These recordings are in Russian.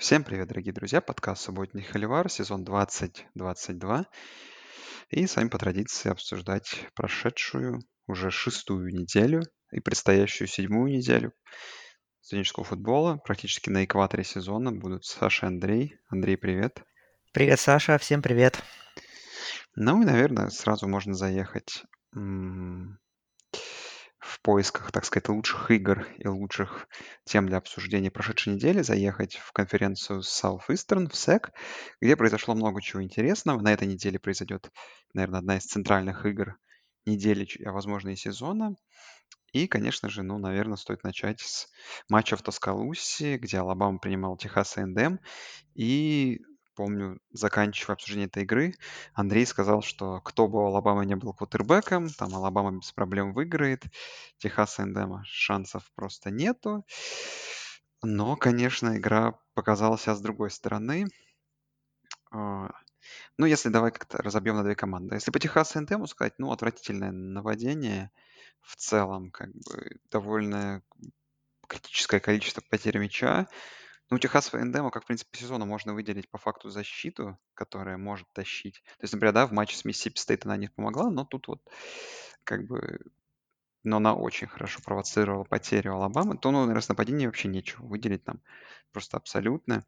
Всем привет, дорогие друзья! Подкаст «Субботний холивар», сезон 2022. И с вами по традиции обсуждать прошедшую уже шестую неделю и предстоящую седьмую неделю студенческого футбола. Практически на экваторе сезона будут Саша и Андрей. Андрей, привет! Привет, Саша, всем привет! Ну и, наверное, сразу можно заехать в поисках, так сказать, лучших игр и лучших тем для обсуждения прошедшей недели заехать в конференцию Southeastern, в SEC, где произошло много чего интересного. На этой неделе произойдет, наверное, одна из центральных игр недели, а возможно и сезона. И, конечно же, ну, наверное, стоит начать с матча в Тоскалусе, где Алабама принимал Техас A&M. И помню, заканчивая обсуждение этой игры, Андрей сказал, что кто бы у Алабамы не был квотербеком, там Алабама без проблем выиграет, Техас Эндема шансов просто нету. Но, конечно, игра показала себя с другой стороны. А, ну, если давай как-то разобьем на две команды. Если по Техас Эндему сказать, ну, отвратительное наводение в целом, как бы довольно критическое количество потерь мяча. Ну, у Техасова Эндема, как, в принципе, по сезону можно выделить по факту защиту, которая может тащить. То есть, например, да, в матче с Миссисипи Стейт она не помогла, но тут вот как бы но она очень хорошо провоцировала потерю Алабамы, то, ну, наверное, с нападения вообще нечего выделить там просто абсолютно.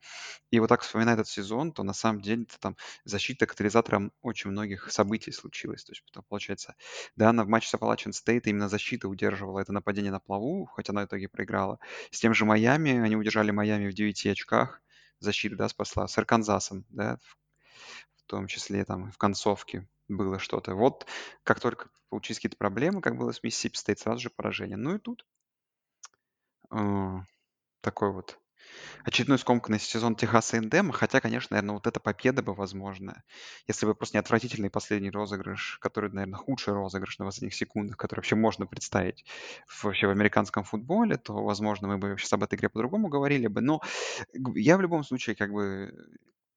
И вот так вспоминая этот сезон, то на самом деле -то там защита катализатором очень многих событий случилась. То есть, получается, да, на, в матче с Appalachian State именно защита удерживала это нападение на плаву, хотя она в итоге проиграла. С тем же Майами, они удержали Майами в 9 очках, защита, да, спасла. С Арканзасом, да, в том числе там в концовке было что-то. Вот как только получились какие-то проблемы, как было с Миссисипи Стейт, сразу же поражение. Ну и тут э, такой вот очередной скомканный сезон Техаса Эндема, хотя, конечно, наверное, вот эта победа бы возможно, если бы просто не отвратительный последний розыгрыш, который, наверное, худший розыгрыш на последних секундах, который вообще можно представить вообще в американском футболе, то, возможно, мы бы сейчас об этой игре по-другому говорили бы. Но я в любом случае как бы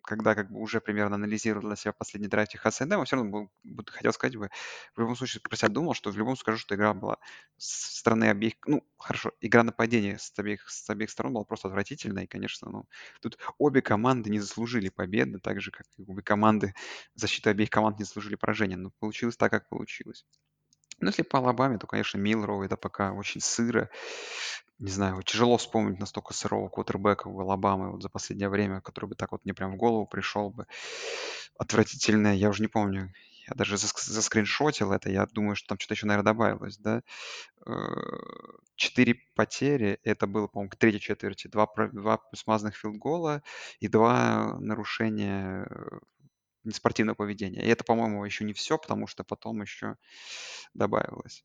когда как бы уже примерно анализировал для себя последний драйв Техаса Эндема, все равно был, хотел сказать бы, в любом случае про себя думал, что в любом скажу, что игра была с стороны обеих, ну, хорошо, игра нападения с обеих, с обеих сторон была просто отвратительная, и, конечно, ну, тут обе команды не заслужили победы, так же, как и обе команды, защита обеих команд не заслужили поражения, но получилось так, как получилось. Ну, если по Алабаме, то, конечно, Милроу это пока очень сыро. Не знаю, тяжело вспомнить настолько сырого квотербека у Алабамы вот за последнее время, который бы так вот мне прям в голову пришел бы. Отвратительное, я уже не помню. Я даже заск- заскриншотил это, я думаю, что там что-то еще, наверное, добавилось, да. Э, четыре потери, это было, по-моему, к третьей четверти. Два, два смазанных филдгола и два нарушения э, неспортивного поведения. И это, по-моему, еще не все, потому что потом еще добавилось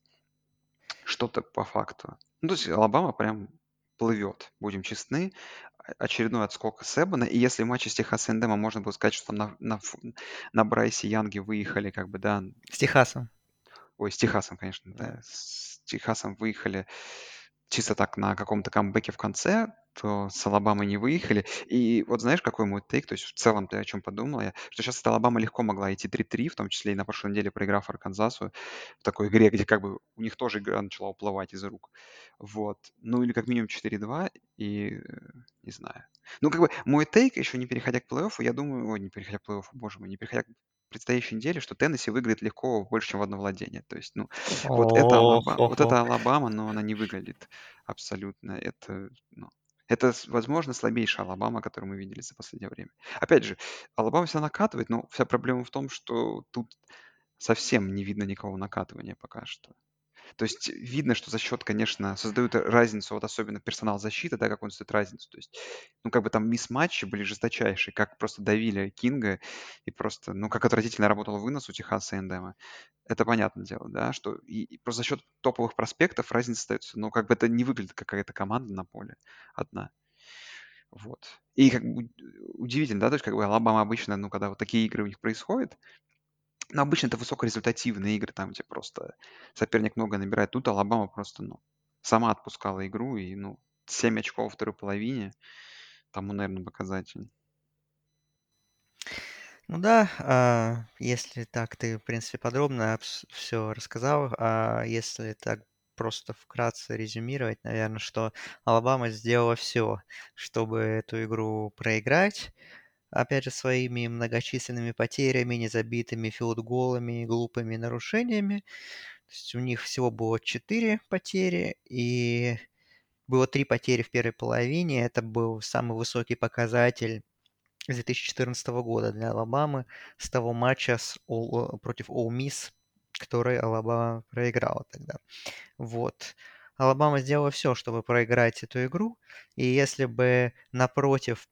что-то по факту. Ну, то есть Алабама прям плывет, будем честны. Очередной отскок Себана. И если в матче с Техас Эндема можно было сказать, что на, на, на Брайсе Янге выехали как бы, да... С Техасом. Ой, с Техасом, конечно, да. С Техасом выехали чисто так на каком-то камбэке в конце, то с Алабамой не выехали. И вот знаешь, какой мой тейк, то есть в целом ты о чем подумал я, что сейчас Алабама легко могла идти 3-3, в том числе и на прошлой неделе проиграв Арканзасу в такой игре, где как бы у них тоже игра начала уплывать из рук. Вот. Ну или как минимум 4-2, и э, не знаю. Ну как бы мой take, еще не переходя к плей-оффу, я думаю, ой, не переходя к плей-оффу, боже мой, не переходя к предстоящей неделе, что Теннесси выиграет легко больше, чем в одно владение. То есть, ну, вот это, Алабама, вот это Алабама, но она не выглядит абсолютно. Это, ну, это, возможно, слабейшая Алабама, которую мы видели за последнее время. Опять же, Алабама себя накатывает, но вся проблема в том, что тут совсем не видно никакого накатывания пока что. То есть видно, что за счет, конечно, создают разницу, вот особенно персонал защиты, да, как он создает разницу. То есть, ну, как бы там мисс-матчи были жесточайшие, как просто давили Кинга и просто, ну, как отвратительно работал вынос у Техаса Эндема. Это понятное дело, да, что и, и просто за счет топовых проспектов разница остается. Но как бы это не выглядит как какая-то команда на поле одна. Вот. И как бы удивительно, да, то есть как бы Алабама обычно, ну, когда вот такие игры у них происходят, но обычно это высокорезультативные игры, там, где просто соперник много набирает. Тут Алабама просто, ну, сама отпускала игру, и, ну, 7 очков во второй половине, тому, наверное, показатель. Ну да, а, если так, ты, в принципе, подробно все рассказал. А если так просто вкратце резюмировать, наверное, что Алабама сделала все, чтобы эту игру проиграть. Опять же, своими многочисленными потерями, незабитыми филдголами, глупыми нарушениями. То есть у них всего было 4 потери, и было 3 потери в первой половине. Это был самый высокий показатель с 2014 года для Алабамы с того матча с All, против Ole Miss, который Алабама проиграла тогда. Вот. Алабама сделала все, чтобы проиграть эту игру, и если бы напротив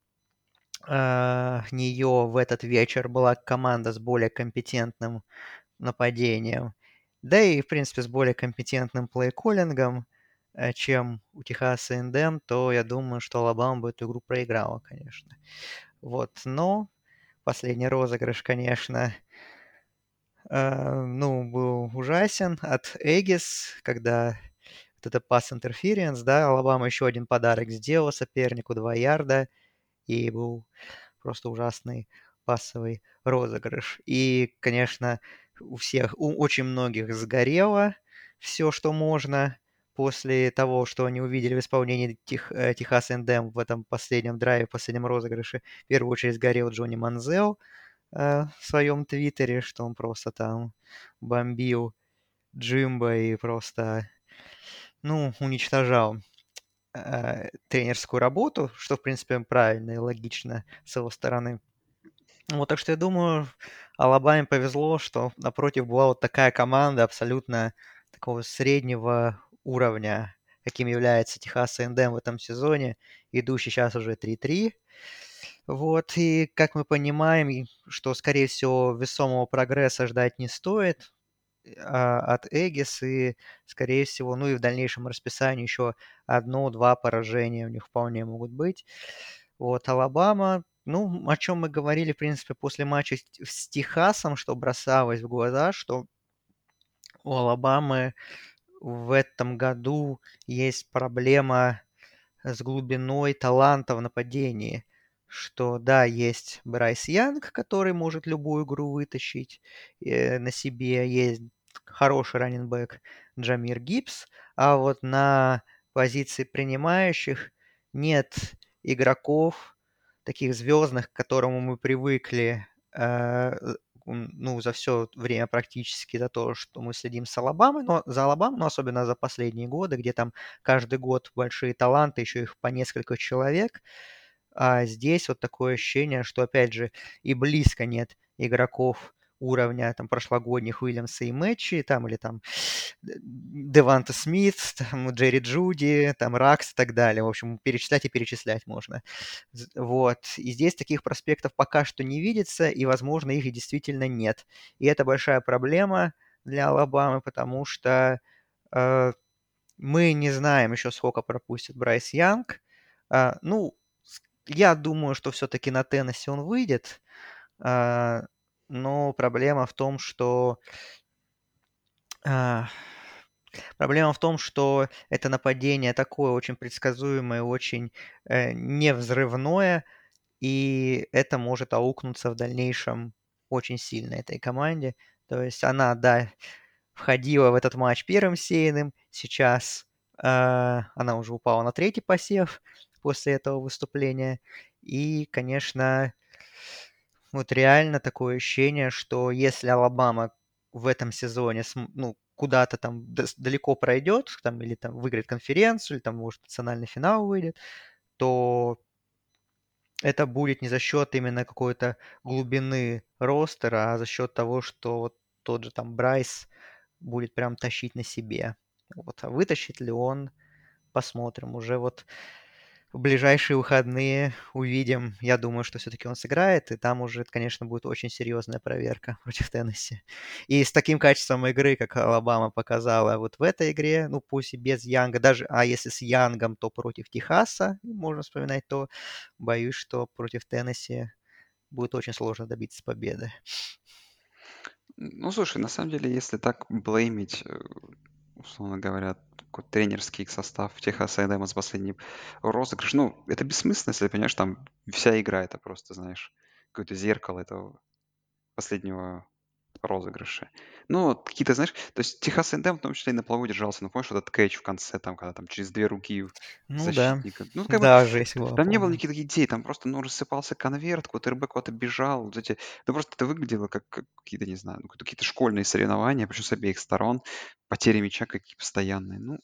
нее в этот вечер была команда с более компетентным нападением, да и, в принципе, с более компетентным плей-коллингом, э, чем у Техаса Эндем, то я думаю, что Алабама бы эту игру проиграла, конечно. Вот, но последний розыгрыш, конечно, э, ну, был ужасен от Эгис, когда вот это пас интерференс, да, Алабама еще один подарок сделал сопернику, 2 ярда, и был просто ужасный пасовый розыгрыш. И, конечно, у всех, у очень многих сгорело все, что можно после того, что они увидели в исполнении Тех, э, Техас Эндем в этом последнем драйве, в последнем розыгрыше. В первую очередь сгорел Джонни Манзел э, в своем твиттере, что он просто там бомбил Джимба и просто, ну, уничтожал э, тренерскую работу, что, в принципе, правильно и логично с его стороны. Вот, так что я думаю, Алабаме повезло, что напротив была вот такая команда абсолютно такого среднего уровня, каким является Техас A&M в этом сезоне, идущий сейчас уже 3-3. Вот, и как мы понимаем, что, скорее всего, весомого прогресса ждать не стоит от Эгис, и, скорее всего, ну и в дальнейшем расписании еще одно-два поражения у них вполне могут быть. Вот, Алабама, ну, о чем мы говорили, в принципе, после матча с Техасом, что бросалось в глаза, что у Алабамы в этом году есть проблема с глубиной таланта в нападении. Что да, есть Брайс Янг, который может любую игру вытащить э, на себе, есть хороший раненбэк Джамир Гибс, а вот на позиции принимающих нет игроков, таких звездных, к которому мы привыкли э, ну, за все время практически за то, что мы следим с Алабамой, но за Алабамой, но особенно за последние годы, где там каждый год большие таланты, еще их по несколько человек. А здесь вот такое ощущение, что, опять же, и близко нет игроков уровня там прошлогодних Уильямса и Мэтчи, там или там Деванта Смит, там Джерри Джуди, там Ракс и так далее. В общем, перечислять и перечислять можно. Вот. И здесь таких проспектов пока что не видится, и, возможно, их и действительно нет. И это большая проблема для Алабамы, потому что э, мы не знаем еще, сколько пропустит Брайс Янг. Э, ну, я думаю, что все-таки на Теннессе он выйдет. Э, но проблема в том, что а, проблема в том, что это нападение такое очень предсказуемое, очень э, невзрывное, и это может аукнуться в дальнейшем очень сильно этой команде. То есть она, да, входила в этот матч первым сеянным, сейчас э, она уже упала на третий посев после этого выступления. И, конечно, вот реально такое ощущение, что если Алабама в этом сезоне ну, куда-то там далеко пройдет, там, или там выиграет конференцию, или там, может, национальный финал выйдет, то это будет не за счет именно какой-то глубины ростера, а за счет того, что вот тот же там Брайс будет прям тащить на себе. Вот. А вытащит ли он, посмотрим. Уже вот в ближайшие выходные увидим. Я думаю, что все-таки он сыграет, и там уже, конечно, будет очень серьезная проверка против Теннесси. И с таким качеством игры, как Алабама показала вот в этой игре, ну пусть и без Янга, даже, а если с Янгом, то против Техаса, можно вспоминать, то боюсь, что против Теннесси будет очень сложно добиться победы. Ну, слушай, на самом деле, если так блеймить, э, условно говоря, такой тренерский состав Техаса Эдема с последним розыгрыш. Ну, это бессмысленно, если понимаешь, там вся игра это просто, знаешь, какое-то зеркало этого последнего розыгрыши. Ну, вот какие-то, знаешь, то есть Техас Эндем в том числе и на плаву держался. Ну, помнишь, вот этот кэч в конце, там, когда там через две руки Ну да. защитника. Ну, как бы Да, жесть была, там не было никаких идей, там просто, ну, рассыпался конверт, квотербек куда-то бежал, вот эти... Ну, просто это выглядело как, как какие-то, не знаю, ну, какие-то школьные соревнования, причем с обеих сторон, потери мяча какие постоянные. Ну,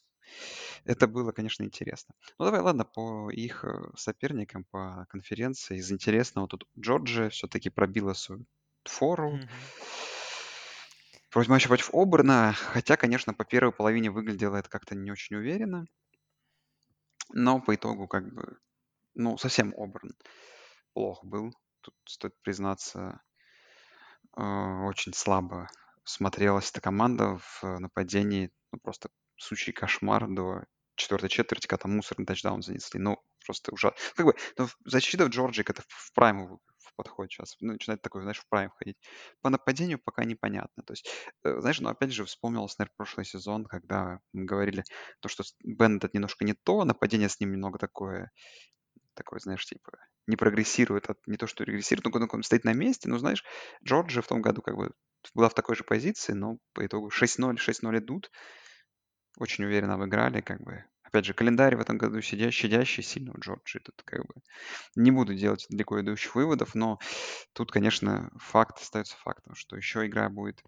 это было, конечно, интересно. Ну, давай, ладно, по их э, соперникам по конференции. Из интересного тут Джорджия все-таки пробила свою фору. Мгм. Против матча против Оберна, хотя, конечно, по первой половине выглядело это как-то не очень уверенно, но по итогу как бы, ну, совсем Оберн плох был. Тут стоит признаться, э, очень слабо смотрелась эта команда в нападении. Ну, просто сущий кошмар до четвертой четверти, когда там мусорный тачдаун занесли. Ну, просто ужасно. Как бы, ну, защита в Джорджии это в прайм в подход сейчас. Ну, начинает такой, знаешь, в прайм ходить. По нападению пока непонятно. То есть, э, знаешь, ну, опять же, вспомнилось, наверное, прошлый сезон, когда мы говорили, то, что с- Беннет немножко не то, нападение с ним немного такое такой, знаешь, типа, не прогрессирует, от, не то, что регрессирует, но он стоит на месте. Ну, знаешь, Джорджия в том году как бы была в такой же позиции, но по итогу 6-0, 6-0 идут. Очень уверенно обыграли, как бы. Опять же, календарь в этом году сидящий, щадящий сильно у Джорджии. Тут как бы не буду делать далеко идущих выводов, но тут, конечно, факт остается фактом, что еще игра будет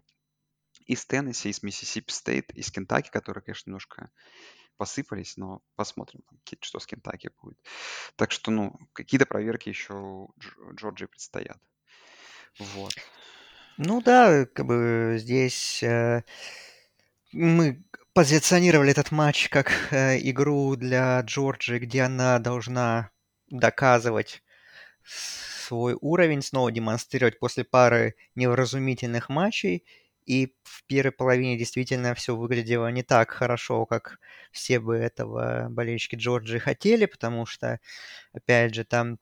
из Теннесси, из Миссисипи Стейт, из Кентаки, которые, конечно, немножко посыпались, но посмотрим, что с Кентаки будет. Так что, ну, какие-то проверки еще у Дж- Джорджии предстоят. Вот. Ну да, как бы здесь э, мы позиционировали этот матч как э, игру для Джорджии, где она должна доказывать свой уровень, снова демонстрировать после пары невразумительных матчей. И в первой половине действительно все выглядело не так хорошо, как все бы этого болельщики Джорджии хотели, потому что, опять же, там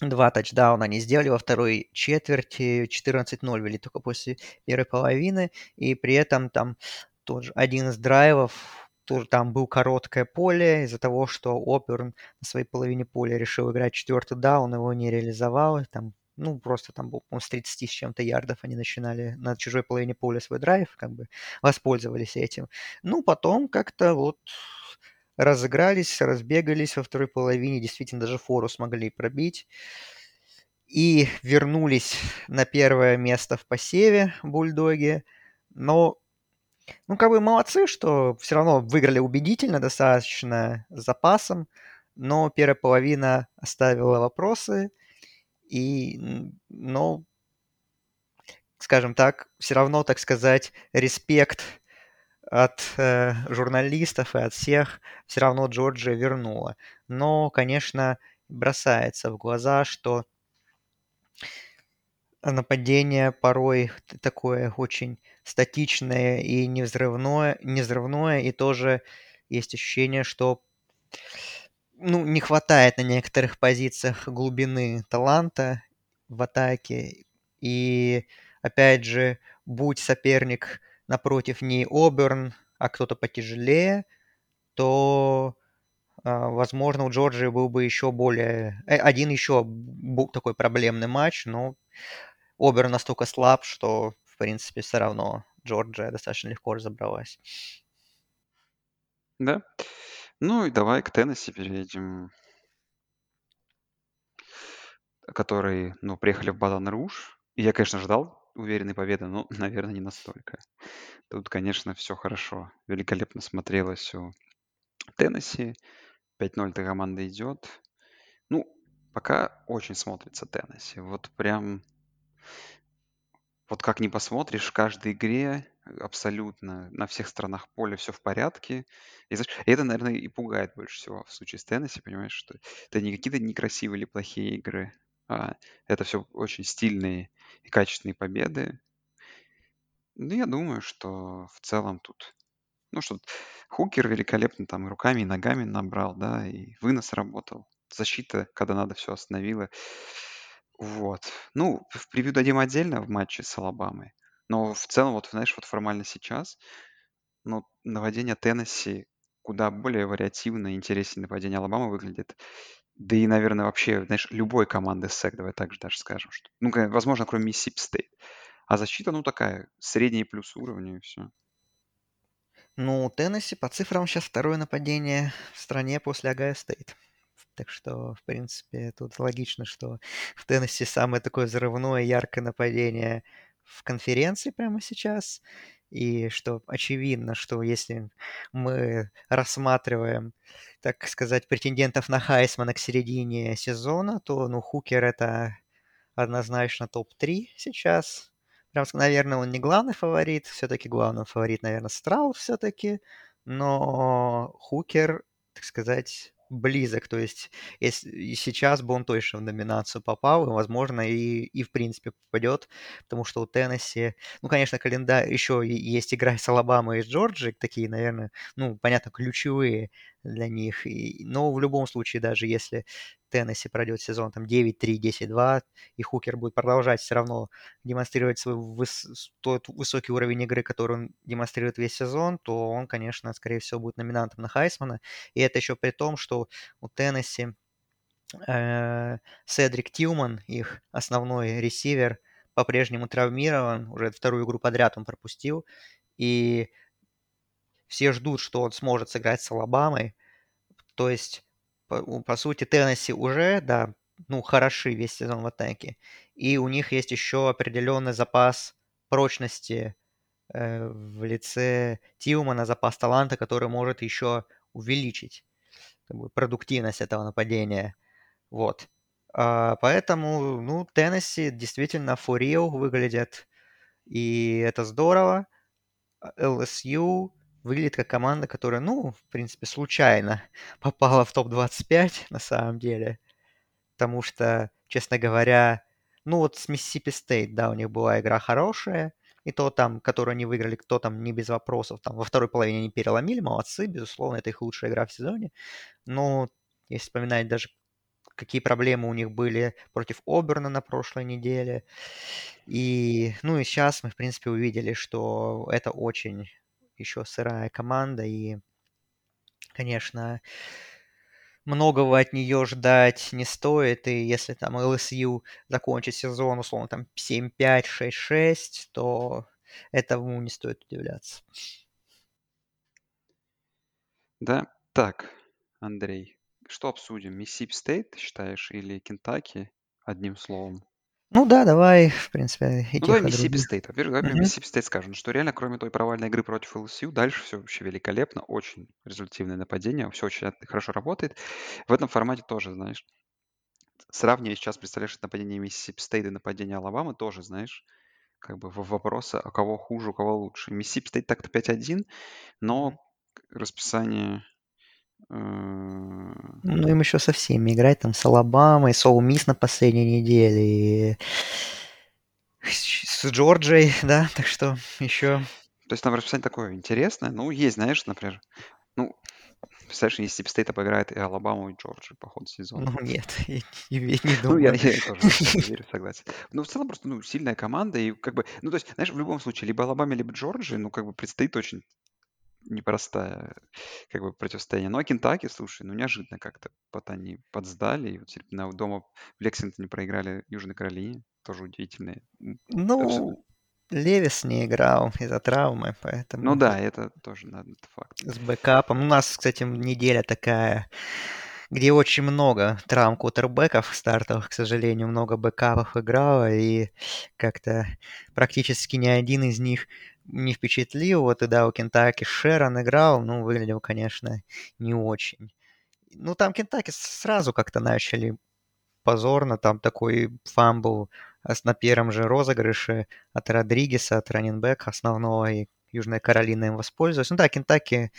два тачдауна они сделали во второй четверти, 14-0 вели только после первой половины, и при этом там тоже один из драйвов, тоже там был короткое поле из-за того, что Оперн на своей половине поля решил играть четвертый даун, его не реализовал, там ну, просто там был, по с 30 с чем-то ярдов они начинали на чужой половине поля свой драйв, как бы воспользовались этим. Ну, потом как-то вот разыгрались, разбегались во второй половине, действительно даже фору смогли пробить. И вернулись на первое место в посеве бульдоги. Но, ну, как бы молодцы, что все равно выиграли убедительно достаточно с запасом. Но первая половина оставила вопросы. И, но, скажем так, все равно, так сказать, респект от э, журналистов и от всех все равно Джорджия вернула. Но, конечно, бросается в глаза, что нападение порой такое очень статичное и невзрывное, невзрывное, и тоже есть ощущение, что ну, не хватает на некоторых позициях глубины таланта в атаке. И опять же, будь соперник напротив не Оберн, а кто-то потяжелее, то, а, возможно, у Джорджии был бы еще более... э, Один еще такой проблемный матч, но Оберн настолько слаб, что, в принципе, все равно Джорджия достаточно легко разобралась. Да. Ну и давай к Теннесси перейдем, которые, ну, приехали в Батон Руж. Я, конечно, ждал уверенной победы, но, наверное, не настолько. Тут, конечно, все хорошо. Великолепно смотрелось у Теннесси. 5-0 эта команда идет. Ну, пока очень смотрится Теннесси. Вот прям, вот как ни посмотришь, в каждой игре абсолютно на всех сторонах поля все в порядке. И, знаешь, это, наверное, и пугает больше всего в случае с Теннесси, понимаешь, что это не какие-то некрасивые или плохие игры, а это все очень стильные и качественные победы. Ну, я думаю, что в целом тут, ну, что Хукер великолепно там и руками, и ногами набрал, да, и вынос работал. Защита, когда надо, все остановила. Вот. Ну, в превью дадим отдельно в матче с Алабамой. Но в целом, вот, знаешь, вот формально сейчас, ну, нападение Теннесси куда более вариативно и интереснее нападение Алабамы выглядит. Да и, наверное, вообще, знаешь, любой команды SEC, давай так же даже скажем, что, ну, возможно, кроме Миссисипи Стейт. А защита, ну, такая, средний плюс уровня и все. Ну, Теннесси по цифрам сейчас второе нападение в стране после Ohio State. Так что, в принципе, тут логично, что в Теннесси самое такое взрывное, яркое нападение в конференции прямо сейчас. И что очевидно, что если мы рассматриваем, так сказать, претендентов на Хайсмана к середине сезона, то, ну, Хукер это однозначно топ-3 сейчас. Прям, наверное, он не главный фаворит, все-таки главный фаворит, наверное, Страут все-таки, но Хукер, так сказать, близок. То есть если, сейчас бы он точно в номинацию попал, и, возможно, и, и в принципе попадет, потому что у Теннесси, ну, конечно, календарь, еще есть игра с Алабамой и с Джорджией, такие, наверное, ну, понятно, ключевые для них. И, но в любом случае, даже если Теннесси пройдет сезон там 9-3, 10-2, и Хукер будет продолжать все равно демонстрировать свой выс- тот высокий уровень игры, который он демонстрирует весь сезон, то он, конечно, скорее всего, будет номинантом на Хайсмана. И это еще при том, что у Теннесси э, Седрик Тилман, их основной ресивер, по-прежнему травмирован, уже вторую игру подряд он пропустил, и все ждут, что он сможет сыграть с Алабамой, то есть по, по сути, Теннесси уже, да, ну, хороши весь сезон в атаке. И у них есть еще определенный запас прочности э, в лице Тилмана, запас таланта, который может еще увеличить как бы, продуктивность этого нападения. Вот. А, поэтому, ну, Теннесси действительно for выглядят, и это здорово. LSU выглядит как команда, которая, ну, в принципе, случайно попала в топ-25 на самом деле. Потому что, честно говоря, ну вот с Миссисипи Стейт, да, у них была игра хорошая, и то там, которую они выиграли, кто там не без вопросов, там во второй половине они переломили, молодцы, безусловно, это их лучшая игра в сезоне. Но если вспоминать даже какие проблемы у них были против Оберна на прошлой неделе. И, ну и сейчас мы, в принципе, увидели, что это очень еще сырая команда, и, конечно, многого от нее ждать не стоит, и если там LSU закончит сезон, условно, там 7-5, 6-6, то этому не стоит удивляться. Да, так, Андрей, что обсудим? Mississippi State, считаешь, или Кентукки, одним словом? Ну да, давай, в принципе, и Ну, давай Mississippi State. Во-первых, давай про Mississippi State скажем, что реально, кроме той провальной игры против LSU, дальше все вообще великолепно, очень результативное нападение, все очень хорошо работает. В этом формате тоже, знаешь, сравнивая сейчас, представляешь, нападение Mississippi State и нападение Алабамы, тоже, знаешь, как бы вопросы, а кого хуже, у кого лучше. Mississippi State так-то 5-1, но расписание ну, им еще со всеми играть, там, с Алабамой, с Мисс на последней неделе, и с Джорджией, да, так что еще... То есть там расписание такое интересное. Ну, есть, знаешь, например, ну, представляешь, если Стейт обыграет и Алабаму, и Джорджию по ходу сезона. Ну, нет, я, я не думаю. Ну, я, я тоже верю, согласен. Но в целом просто, ну, сильная команда, и как бы, ну, то есть, знаешь, в любом случае, либо Алабаме, либо Джорджии, ну, как бы предстоит очень непростая как бы противостояние. Ну, а Кентаки, слушай, ну, неожиданно как-то вот они подсдали, и вот на дома в Лексингтоне проиграли Южной Каролине, тоже удивительно. Ну, Левис не играл из-за травмы, Ну поэтому да, это тоже надо, факт. с бэкапом. У нас, кстати, неделя такая, где очень много травм квотербеков стартовых, к сожалению, много бэкапов играло, и как-то практически ни один из них не впечатлил. Вот и да, у Кентукки Шерон играл, ну, выглядел, конечно, не очень. Ну, там Кентукки сразу как-то начали позорно, там такой fumble на первом же розыгрыше от Родригеса, от раненбека основного, и Южная Каролина им воспользовалась. Ну да, Кентаки,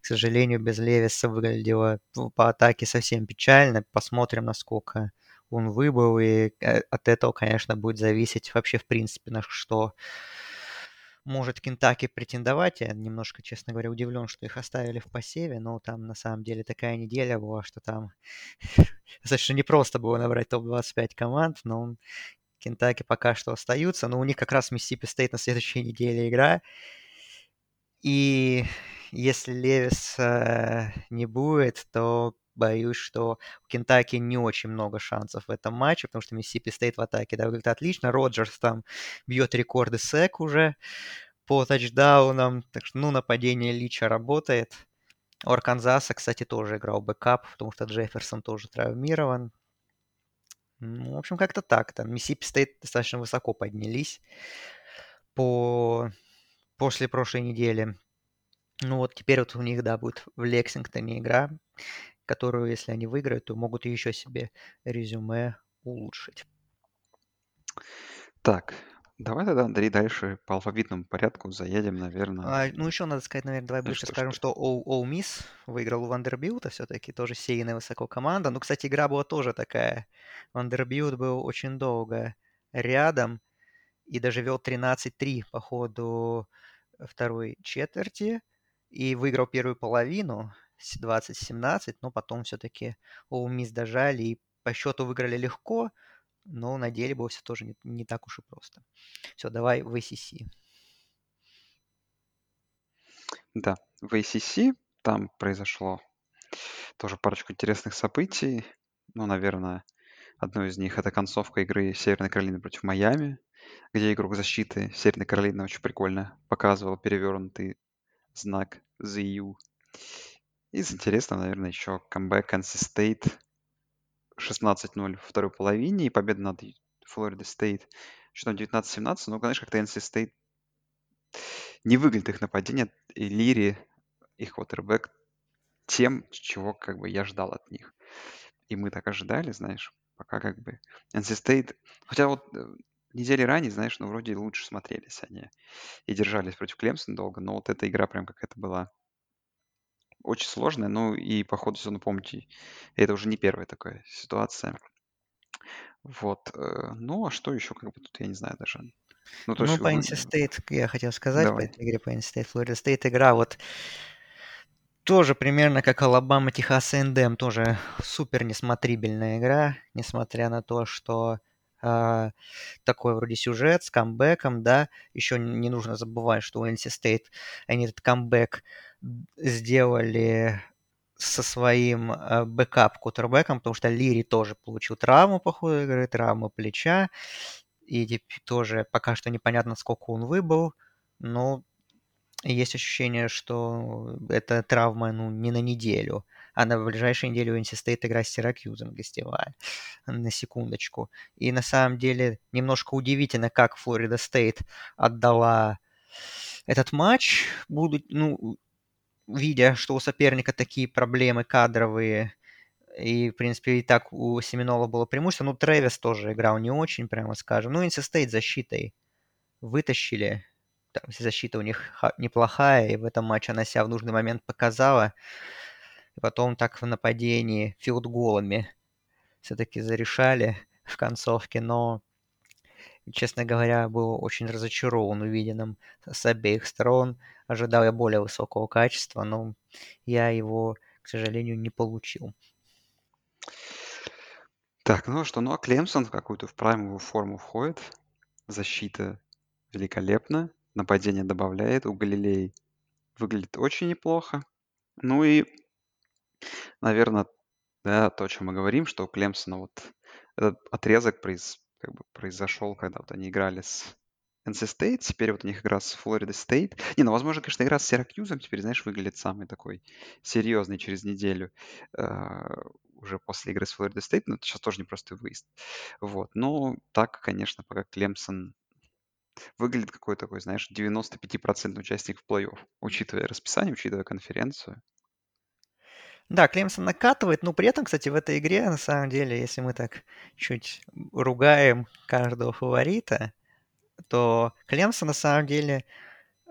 к сожалению, без Левиса выглядело по атаке совсем печально. Посмотрим, насколько он выбыл, и э, от этого, конечно, будет зависеть вообще в принципе на что может Кентаки претендовать. Я немножко, честно говоря, удивлен, что их оставили в посеве, но там на самом деле такая неделя была, что там достаточно непросто было набрать топ-25 команд, но Кентукки пока что остаются, но у них как раз Mississippi State на следующей неделе игра. И если Левис э, не будет, то боюсь, что у Кентукки не очень много шансов в этом матче, потому что Mississippi State в атаке да, выглядит отлично. Роджерс там бьет рекорды SEC уже по тачдаунам, так что, ну, нападение Лича работает. У Арканзаса, кстати, тоже играл backup, потому что Джефферсон тоже травмирован. Ну, в общем, как-то так. Там Mississippi State достаточно высоко поднялись по... после прошлой недели. Ну вот теперь вот у них, да, будет в Лексингтоне игра, которую, если они выиграют, то могут еще себе резюме улучшить. Так, давай тогда, Андрей, дальше по алфавитному порядку заедем, наверное. А, ну, еще надо сказать, наверное, давай Да быстро что скажем, что Ole Miss выиграл у Вандербилта все-таки, тоже сеянная высоко команда. Ну, кстати, игра была тоже такая. Вандербилт был очень долго рядом и даже вел 13-3 по ходу второй четверти и выиграл первую половину 20-17, но потом все-таки Ole Miss дожали и по счету выиграли легко, но на деле было все тоже не, не так уж и просто. Все, давай в ACC. Да, в ACC там произошло тоже парочку интересных событий. Ну, наверное, одно из них— это концовка игры Северной Каролины против Майами, где игрок защиты Северной Каролины очень прикольно показывал перевернутый знак ZU. Из интересного, наверное, еще камбэк NC State 16-0 во второй половине и победа над Флорида Стейт счетом 19-17. Ну, конечно, как-то NC State не выглядит их нападение, и Лири, их квотербек, тем, чего как бы я ждал от них. И мы так ожидали, знаешь, пока как бы NC State... Хотя вот э, недели ранее, знаешь, ну, вроде лучше смотрелись они и держались против Клемсона долго, но вот эта игра прям какая-то была очень сложная. Ну и по ходу сезона, помните, это уже не первая такая ситуация. Вот. э, Ну, а что еще, как бы тут, я не знаю даже. Ну, то Ну, есть по. NC State я хотел сказать, по Давай. этой игре по NC State, Florida State игра вот тоже примерно как Алабама, Texas A&M, тоже супер несмотрибельная игра, несмотря на то, что а, такой вроде сюжет с камбэком, да, еще не нужно забывать, что у NC State они этот камбэк сделали со своим э, backup квотербеком, потому что Лири тоже получил травму по ходу игры, травму плеча, и тоже пока что непонятно, сколько он выбыл, но есть ощущение, что эта травма ну, не на неделю, а на ближайшей неделе у State игра с Сиракьюзом гостевая, на секундочку. И на самом деле немножко удивительно, как Флорида Стейт отдала этот матч, будут, ну, видя, что у соперника такие проблемы кадровые, и, в принципе, и так у Семенола было преимущество. Ну, Трэвис тоже играл не очень, прямо скажем. Ну, NC State защитой вытащили. Там защита у них неплохая, и в этом матче она себя в нужный момент показала. И потом так в нападении филдголами все-таки зарешали в концовке, но, честно говоря, был очень разочарован увиденным с обеих сторон. Ожидал я более высокого качества, но я его, к сожалению, не получил. Так, ну что, ну а Клемсон в какую-то в праймовую форму входит. Защита великолепна. Нападение добавляет. У Галилей выглядит очень неплохо. Ну и, наверное, да, то, о чем мы говорим, что у Клемсона вот этот отрезок произ, как бы произошел, когда вот они играли с NC State, теперь вот у них игра с Флорида Стейт. Не, ну, возможно, конечно, игра с Сиракьюзом теперь, знаешь, выглядит самый такой серьезный через неделю э, уже после игры с Флорида Стейт, но это сейчас тоже не просто выезд. Вот, но так, конечно, пока Клемсон выглядит какой такой, знаешь, 95% участник в плей-офф, учитывая расписание, учитывая конференцию. Да, Клемсон накатывает, но при этом, кстати, в этой игре, на самом деле, если мы так чуть ругаем каждого фаворита, то Клемсон на самом деле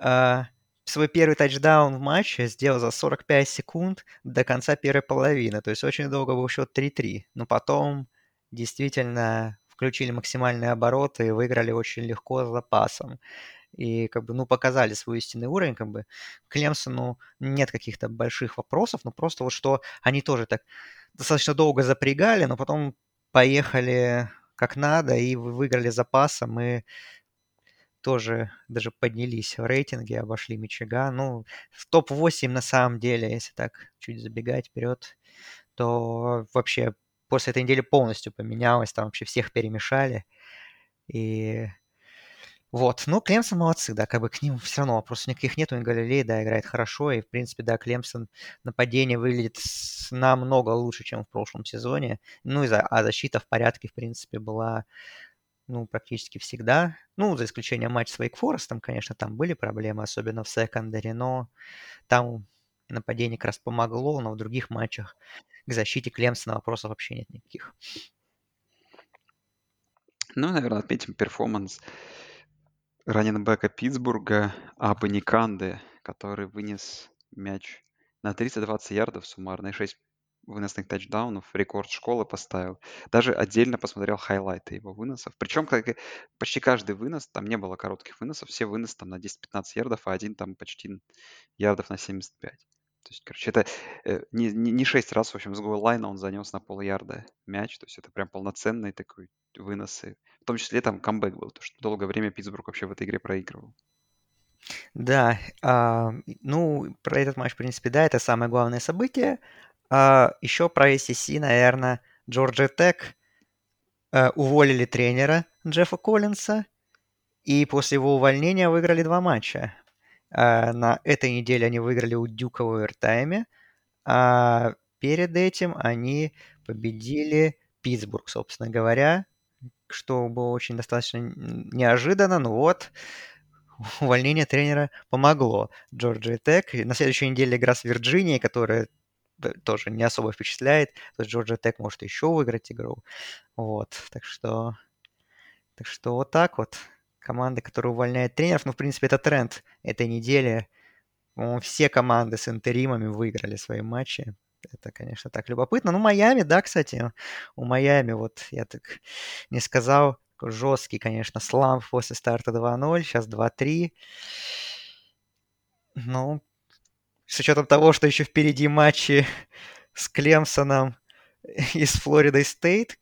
э, свой первый тачдаун в матче сделал за 45 секунд до конца первой половины. То есть очень долго был счет 3-3. Но потом действительно включили максимальные обороты и выиграли очень легко с запасом. И как бы, ну, показали свой истинный уровень, как бы Клемсону нет каких-то больших вопросов, но просто вот что они тоже так достаточно долго запрягали, но потом поехали как надо и выиграли запасом, и тоже даже поднялись в рейтинге, обошли Мичиган. Ну, в топ-8 на самом деле, если так чуть забегать вперед, то вообще после этой недели полностью поменялось, там вообще всех перемешали. И вот, ну, Клемсон молодцы, да, как бы к ним все равно вопросов никаких нету, и Галилей, да, играет хорошо, и, в принципе, да, Клемсон нападение выглядит намного лучше, чем в прошлом сезоне, ну, и за, а защита в порядке, в принципе, была, ну, практически всегда, ну, за исключением матча с Вейк Форестом, конечно, там были проблемы, особенно в секондаре, но там нападение как раз помогло, но в других матчах к защите Клемсона вопросов вообще нет никаких. Ну, наверное, отметим перформанс раненбека Питтсбурга Абы Никанде, который вынес мяч на 320 ярдов суммарно и 6 выносных тачдаунов, рекорд школы поставил. Даже отдельно посмотрел хайлайты его выносов. Причем как почти каждый вынос, там не было коротких выносов, все выносы там на 10-15 ярдов, а один там почти ярдов на 75. То есть, короче, это э, не, не, не 6 раз, в общем, с лайна он занес на пол ярда мяч. То есть это прям полноценный такой выносы. В том числе там камбэк был, потому что долгое время Питтсбург вообще в этой игре проигрывал. Да, а, ну, про этот матч, в принципе, да, это самое главное событие. А, еще про ACC, наверное, Джорджия Тек а, уволили тренера Джеффа Коллинса, и после его увольнения выиграли два матча. А, на этой неделе они выиграли у Дюка в овертайме, а перед этим они победили Питтсбург, собственно говоря, что было очень достаточно неожиданно, но вот увольнение тренера помогло Джорджии Тек. На следующей неделе игра с Вирджинией, которая тоже не особо впечатляет. То есть Джорджия Тек может еще выиграть игру. Вот, так что... Так что вот так вот. Команда, которая увольняет тренеров, ну, в принципе, это тренд этой недели. Все команды с интеримами выиграли свои матчи. Это, конечно, так любопытно. Ну, Майами, да, кстати, у Майами, вот я так не сказал, жесткий, конечно, сламп после старта 2-0, сейчас 2-3. Ну, с учетом того, что еще впереди матчи с Клемсоном из Флорида Стейт,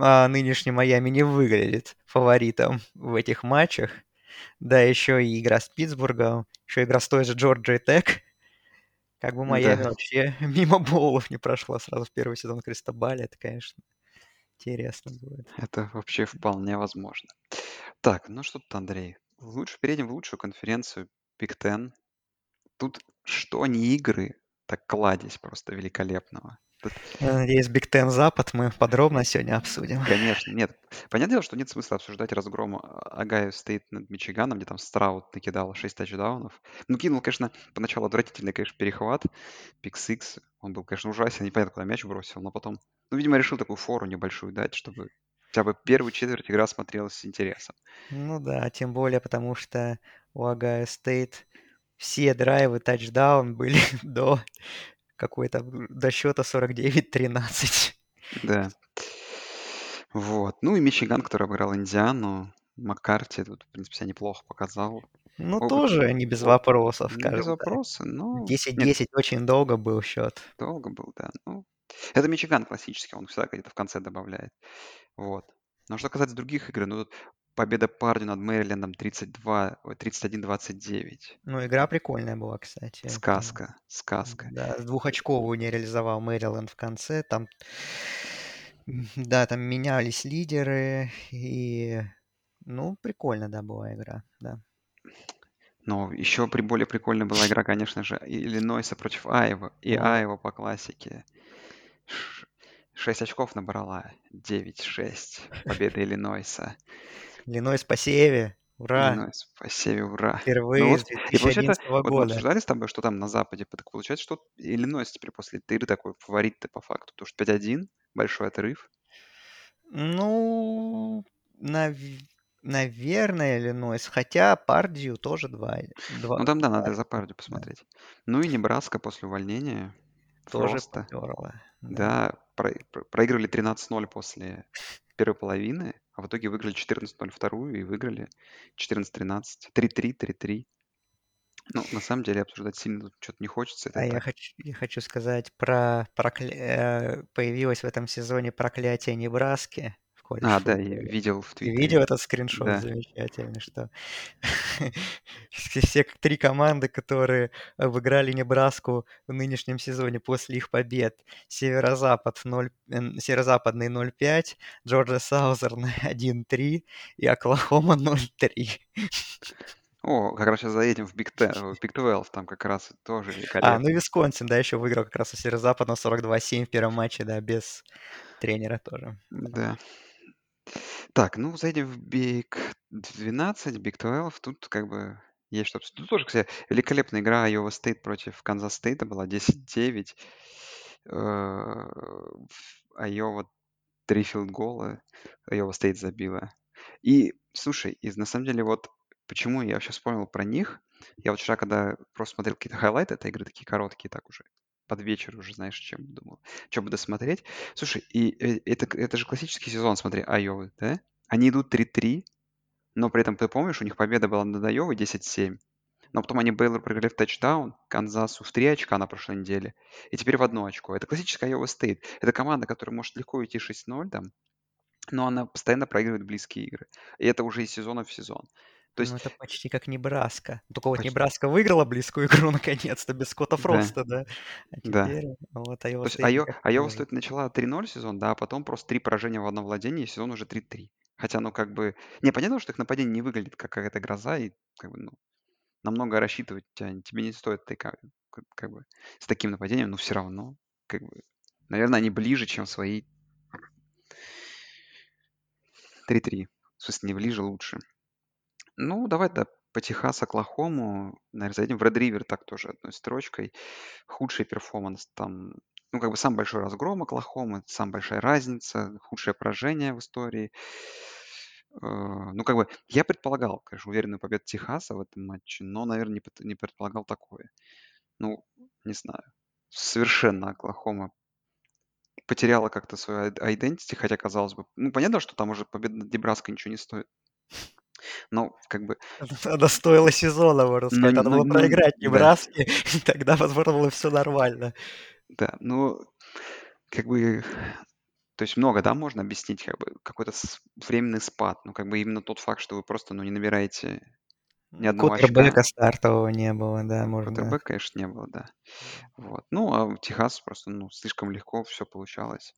а нынешний Майами не выглядит фаворитом в этих матчах. Да, еще и игра с Питтсбургом, еще игра с той же Джорджией Тек. Как бы Майами да. вообще мимо боулов не прошла сразу в первый сезон Кристобали. Это, конечно, интересно будет. Это вообще вполне возможно. Так, ну что тут, Андрей? Лучше перейдем в лучшую конференцию Big Ten. Тут что не игры, так кладезь просто великолепного. Надеюсь, Big Ten Запад мы подробно сегодня обсудим. Конечно, нет. Понятное дело, что нет смысла обсуждать разгром Ohio State над Мичиганом, где там Страуд накидал 6 тачдаунов. Ну, кинул, конечно, поначалу отвратительный, конечно, перехват. Pick six, он был, конечно, ужасен, непонятно, куда мяч бросил, но потом, ну, видимо, решил такую фору небольшую дать, чтобы хотя бы первую четверть игра смотрелась с интересом. Ну да, тем более, потому что у Агая Стейт все драйвы тачдаун были до какой-то до счета 49-13. Да. Вот. Ну и Мичиган, который обыграл Индиану. Маккарти тут, в принципе, себя неплохо показал. Ну, Опыт. тоже не без вопросов, скажем Без вопросов, но... 10-10 очень долго был счет. Долго был, да. Ну, это Мичиган классический, он всегда где-то в конце добавляет. Вот. Но что касается других игр, ну тут победа Парди над Мэрилендом 32, 31-29. Ну, игра прикольная была, кстати. Сказка, сказка. Да, двухочковую не реализовал Мэриленд в конце. Там, да, там менялись лидеры, и, ну, прикольно, да, была игра, да. Но еще при более прикольная была игра, конечно же, Иллинойса против Айва. И ну. Айва по классике. 6 очков набрала. 9-6. Победа Иллинойса. Иллинойс по севе. Ура! Иллинойс по севе, ура. Впервые ну, с 2011 вот, года. Вот мы обсуждали с тобой, что там на Западе. Так получается, что Иллинойс теперь после тыры такой фаворит-то по факту. Потому что 5-1, большой отрыв. Ну, нав... наверное, Иллинойс. Хотя Пардию тоже 2. 2 ну там, да, надо за Пардию посмотреть. Да. Ну и Небраска после увольнения. Тоже Просто. поперла. Да, да про... проигрывали 13-0 после первой половины, а в итоге выиграли 14-0 вторую и выиграли 14-13, 3-3, 3-3. Ну, на самом деле, обсуждать сильно тут что-то не хочется. Это а я хочу, я хочу сказать про прокля... Э, появилось в этом сезоне проклятие Небраски колледж А, да, я видел в Ты видел Твиттере. этот скриншот Да. замечательный, что все три команды, которые обыграли Небраску в нынешнем сезоне после их побед. Северо-Запад 0, м, Северо-Западный 0-5, Джорджия Саузерн 1-3 и Оклахома 0-3. О, как раз сейчас заедем в Big Ten, в Big 12, там как раз тоже А, ну великолепно. и Висконсин, да, еще выиграл как раз у Северо-Западного 42-7 в первом матче, да, без тренера тоже. Да. Так, ну заедем в Big 12, Big 12. Тут как бы есть что обсудить. Тут тоже, кстати, великолепная игра Iowa State против Канзас Стейта была 10-9. Э, Айова три филд-гола Iowa State забила. И, слушай, и на самом деле вот почему я вообще вспомнил про них. Я вот вчера, когда просто смотрел какие-то хайлайты этой игры, такие короткие, так уже, под вечер уже, знаешь, чем думал, что буду смотреть. Слушай, и э, это, это же классический сезон, смотри, Айовы, да? Они идут 3-3, но при этом, ты помнишь, у них победа была над Айовой 10-7. Но потом они Бейлор проиграли в тачдаун, Канзасу в 3 очка на прошлой неделе, и теперь в одно очко. Это классическая Iowa State. Это команда, которая может легко уйти 6-0 там, но она постоянно проигрывает близкие игры. И это уже из сезона в сезон. То есть, Ну, это почти как Небраска. Только вот почти, Небраска выиграла близкую игру наконец-то, без Скотта да, Фроста, да. А да. теперь вот То Айова Стейт Айо, Айова. State начала 3-0 сезон, да, а потом просто три поражения в одном владении, и сезон уже 3-3. Хотя, ну, как бы... Не, понятно, что их нападение не выглядит как какая-то гроза, и как бы, ну, намного рассчитывать тебе не стоит такая, как, как бы, с таким нападением, но все равно, как бы, наверное, они ближе, чем свои 3-3. В смысле, не ближе, лучше. Ну, давай, да, по Техас, Оклахому, наверное, зайдем в Ред Ривер так тоже одной строчкой. Худший перформанс там, ну, как бы самый большой разгром Оклахомы, самая большая разница, худшее поражение в истории. Э, Ну, как бы, я предполагал, конечно, уверенную победу Техаса в этом матче, но, наверное, не, предполагал такое. Ну, не знаю. Совершенно Оклахома потеряла как-то свою identity, хотя, казалось бы, ну, понятно, что там уже победа над Небраской ничего не стоит. Но, как бы, Она стоила сезона, можно но, сказать. Надо но, было но, проиграть да, Небраске, и тогда, возможно, было все нормально. да, ну, как бы, то есть много, да, можно объяснить, как бы, какой-то временный спад, ну, как бы именно тот факт, что вы просто, ну, не набираете ни Ну, одного Кутербека очка. стартового не было, да, можно. Квотербек, конечно, не было, да. Вот. Ну, а у Техаса просто, ну, слишком легко все получалось.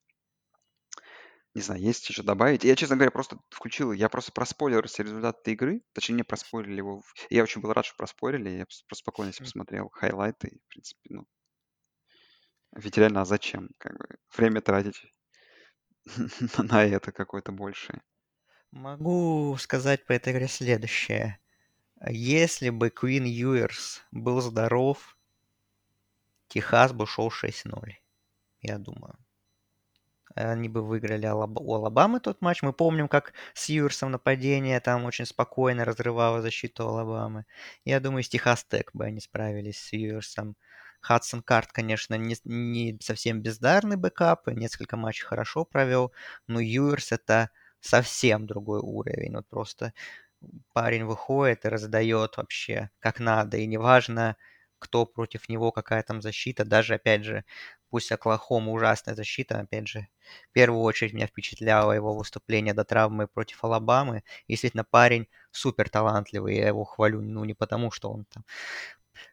Не знаю, есть еще добавить. Я, честно говоря, просто включил, я просто проспойлерил все результаты этой игры. Точнее, не проспойлерили его. Я очень был рад, что проспойлерили. Я просто спокойно себе посмотрел хайлайты. и, В принципе, ну, ведь реально, а зачем? Как бы время тратить на это какое-то большее. Могу сказать по этой игре следующее. Если бы Куин Юерс был здоров, Техас бы шел 6-0, я думаю. Они бы выиграли у Алабамы тот матч. Мы помним, как с Юерсом нападение там очень спокойно разрывало защиту Алабамы. Я думаю, с Texas Tech бы они справились с Юерсом. Хадсон Карт, конечно, не, не совсем бездарный backup, несколько матчей хорошо провел, но Юерс это совсем другой уровень. Вот просто парень выходит и раздает вообще как надо, и неважно, кто против него, какая там защита, даже, опять же, пусть Оклахома ужасная защита, опять же, в первую очередь меня впечатляло его выступление до травмы против Алабамы. Действительно, парень супер талантливый, я его хвалю, ну, не потому, что он там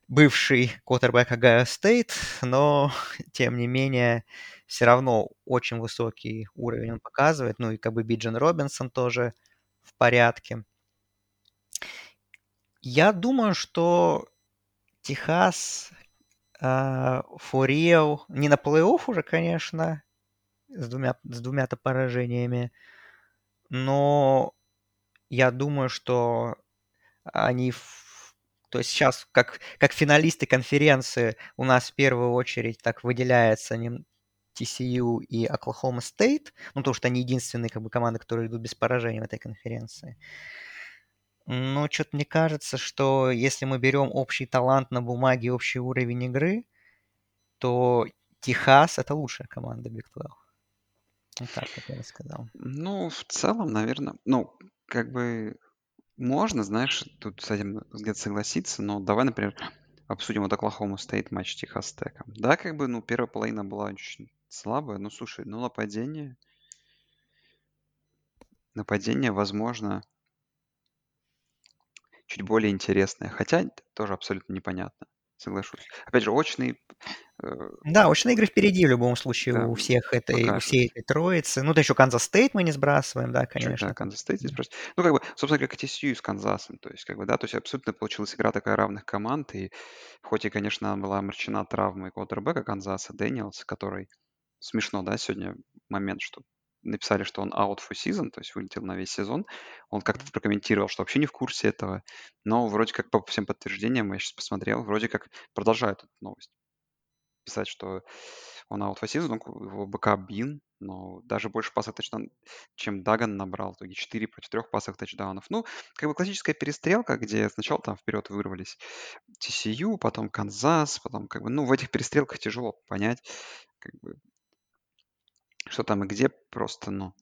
бывший квотербек Ohio State, но, тем не менее, все равно очень высокий уровень он показывает. Ну и как бы Биджан Робинсон тоже в порядке. Я думаю, что Техас а, real, не на плей-офф уже, конечно, с двумя, с двумя-то поражениями, но я думаю, что они... в- То есть сейчас, как, как финалисты конференции, у нас в первую очередь так выделяется нем- TCU и Оклахома Стейт, ну, потому что они единственные как бы, команды, которые идут без поражений в этой конференции. Но что-то мне кажется, что если мы берем общий талант на бумаге, общий уровень игры, то Техас это лучшая команда Big 12. Вот так вот я сказал. Ну, в целом, наверное, ну, как бы можно, знаешь, тут с этим где-то согласиться, но давай, например, обсудим вот Оклахома Стейт матч Техас Теком. Да, как бы, ну, первая половина была очень слабая, но, слушай, ну, нападение, нападение, возможно, чуть более интересное. Хотя тоже абсолютно непонятно, соглашусь. Опять же, очный э, Да, очные игры впереди в любом случае да, у всех этой, у всей этой троицы. Ну, да еще Kansas State мы не сбрасываем, да, конечно. Kansas State здесь просто. Ну, как бы, собственно, как и TCU с Канзасом. То есть, как бы, да, то есть абсолютно получилась игра такая равных команд. И хоть и, конечно, была омрачена травмой квотербека Канзаса Дэниелса, который смешно, да, сегодня момент, что написали, что он out for season, то есть вылетел на весь сезон. Он как-то прокомментировал, что вообще не в курсе этого. Но вроде как по всем подтверждениям, я сейчас посмотрел, вроде как продолжают эту новость писать, что он out for season, его бэкап Бин, но даже больше пасов тачдаун, чем Даган набрал. В итоге 4 против 3 пасов тачдаунов. Ну, как бы классическая перестрелка, где сначала там вперед вырвались TCU, потом Канзас, потом как бы, ну, в этих перестрелках тяжело понять, как бы, что там и где просто, ну,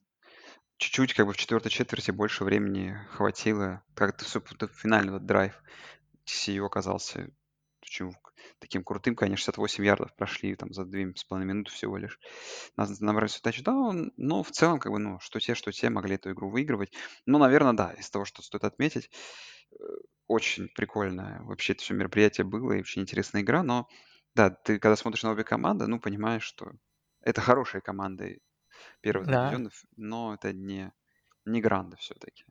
чуть-чуть как бы в четвертой четверти больше времени хватило. Как-то всё п финальный вот драйв TCU оказался очень таким крутым. Конечно, 68 ярдов прошли там за 2,5 минуты всего лишь. Нас набрали свой тачдаун, но в целом, как бы, ну, что те, что те могли эту игру выигрывать. Ну, наверное, да, из того, что стоит отметить, э, очень прикольное вообще это все мероприятие было и очень интересная игра. Но да, ты когда смотришь на обе команды, ну, понимаешь, что это хорошие команды первых Да, дивизионов, но это не не гранды все-таки.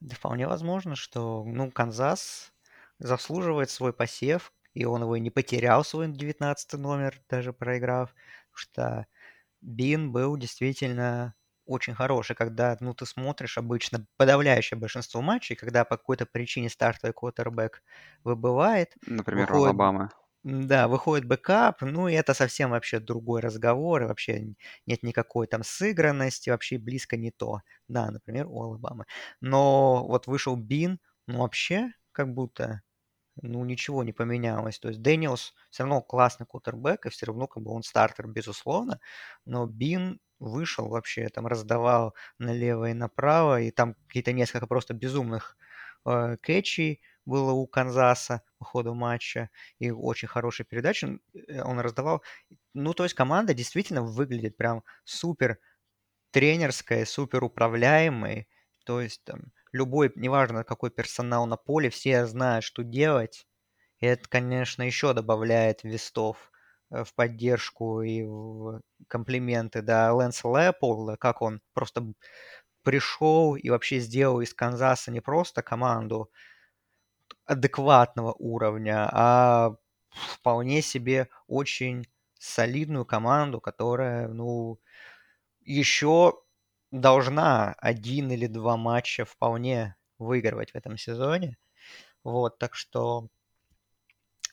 да вполне возможно, что, ну, Канзас заслуживает свой посев, и он его не потерял, свой 19 номер, даже проиграв, потому что Бин был действительно очень хороший, когда, ну, ты смотришь обычно подавляющее большинство матчей, когда по какой-то причине стартовый квотербек выбывает, Например, выходит Алабамы. Да выходит бэкап, ну, и это совсем вообще другой разговор, и вообще нет никакой там сыгранности, вообще близко не то. Да, например, у Алабамы. Но вот вышел Бин, ну, вообще как будто, ну, ничего не поменялось. То есть Дэниелс всё равно классный квотербек, и всё равно как бы он стартер, безусловно. Но Бин вышел вообще, там раздавал налево и направо, и там какие-то несколько просто безумных, э, кэтчей было у Канзаса по ходу матча, и очень хорошие передачи э, он раздавал. Ну, то есть команда действительно выглядит прям супер тренерской, супер управляемой. То есть там любой, неважно какой персонал на поле, все знают, что делать. И это, конечно, еще добавляет вестов, э, в поддержку и в комплименты, да, Лэнса Леополда, как он просто пришел и вообще сделал из Канзаса не просто команду адекватного уровня, а вполне себе очень солидную команду, которая, ну, еще должна один или 2 матча вполне выигрывать в этом сезоне. Вот, так что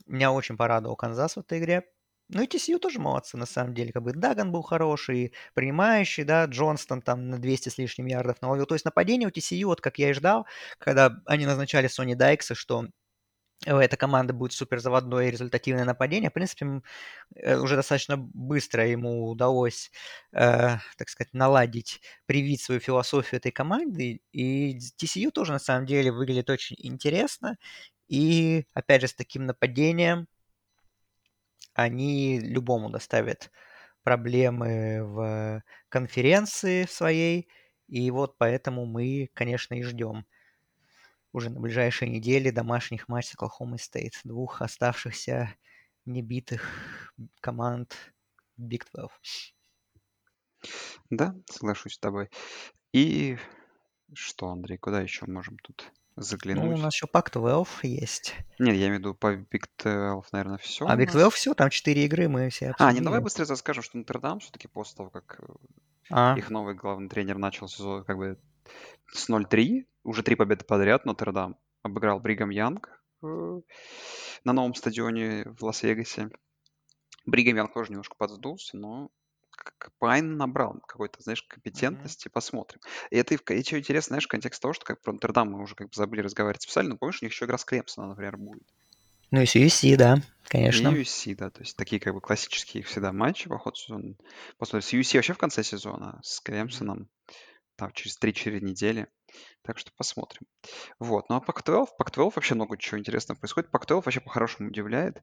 меня очень порадовал Канзас в этой игре. Ну и TCU тоже молодцы, на самом деле. Как бы Даган был хороший, принимающий, да, Джонстон там на 200 с лишним ярдов наловил. То есть нападение у TCU, вот как я и ждал, когда они назначали Сони Дайкса, что у этой команды будет супер заводное и результативное нападение. В принципе, э, уже достаточно быстро ему удалось, э, так сказать, наладить, привить свою философию этой команды. И TCU тоже на самом деле выглядит очень интересно. И опять же с таким нападением они любому доставят проблемы в конференции своей. И вот поэтому мы, конечно, и ждем уже на ближайшие недели домашних матчей Оклахомой Стейт. Двух оставшихся небитых команд Big 12. Да, соглашусь с тобой. И что, Андрей, куда еще можем тут Ну, у заглянуть? нас еще Pac-12 есть. Нет, я имею в виду по Big 12, наверное, все А Big нас. 12 все, там 4 игры мы все А, не, давай обсудили. быстрее расскажем, что Нотр-Дам все-таки после того, как э, А, их новый главный тренер начал сезон как бы с 0-3, уже три победы подряд Нотр-Дам обыграл Бригам Янг э, на новом стадионе в Лас-Вегасе. Бригам Янг тоже немножко подсдулся, но Пайн набрал какой-то, знаешь, компетентности, посмотрим. И это и в- и еще интересно, знаешь, контекст того, что как про Нотр-Дам мы уже как бы забыли разговаривать специально, но помнишь, у них еще игра с Клемсоном, например, будет. ну и с USC, да, И конечно. USC, да, то есть такие как бы классические всегда матчи по ходу сезона. После с USC вообще в конце сезона, с. Клемсоном там через 3-4 недели. Так что посмотрим. Вот, ну а Pac-12, Pac-12 вообще много чего интересного происходит. Pac-12 вообще по-хорошему удивляет.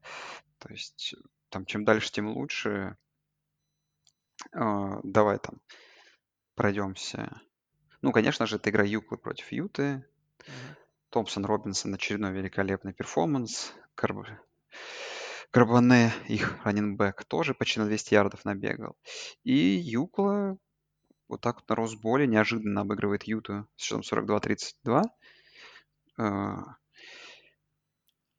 То есть там чем дальше, тем лучше. А, давай там пройдемся Ну, конечно же, это игра Юклы против Юты. Томпсон, Робинсон, очередной великолепный перформанс. Карб... Карбоне, их раннинбэк, тоже почти на 200 ярдов набегал. И Юкла вот так вот на Росболе неожиданно обыгрывает Юту с счетом 42-32. А,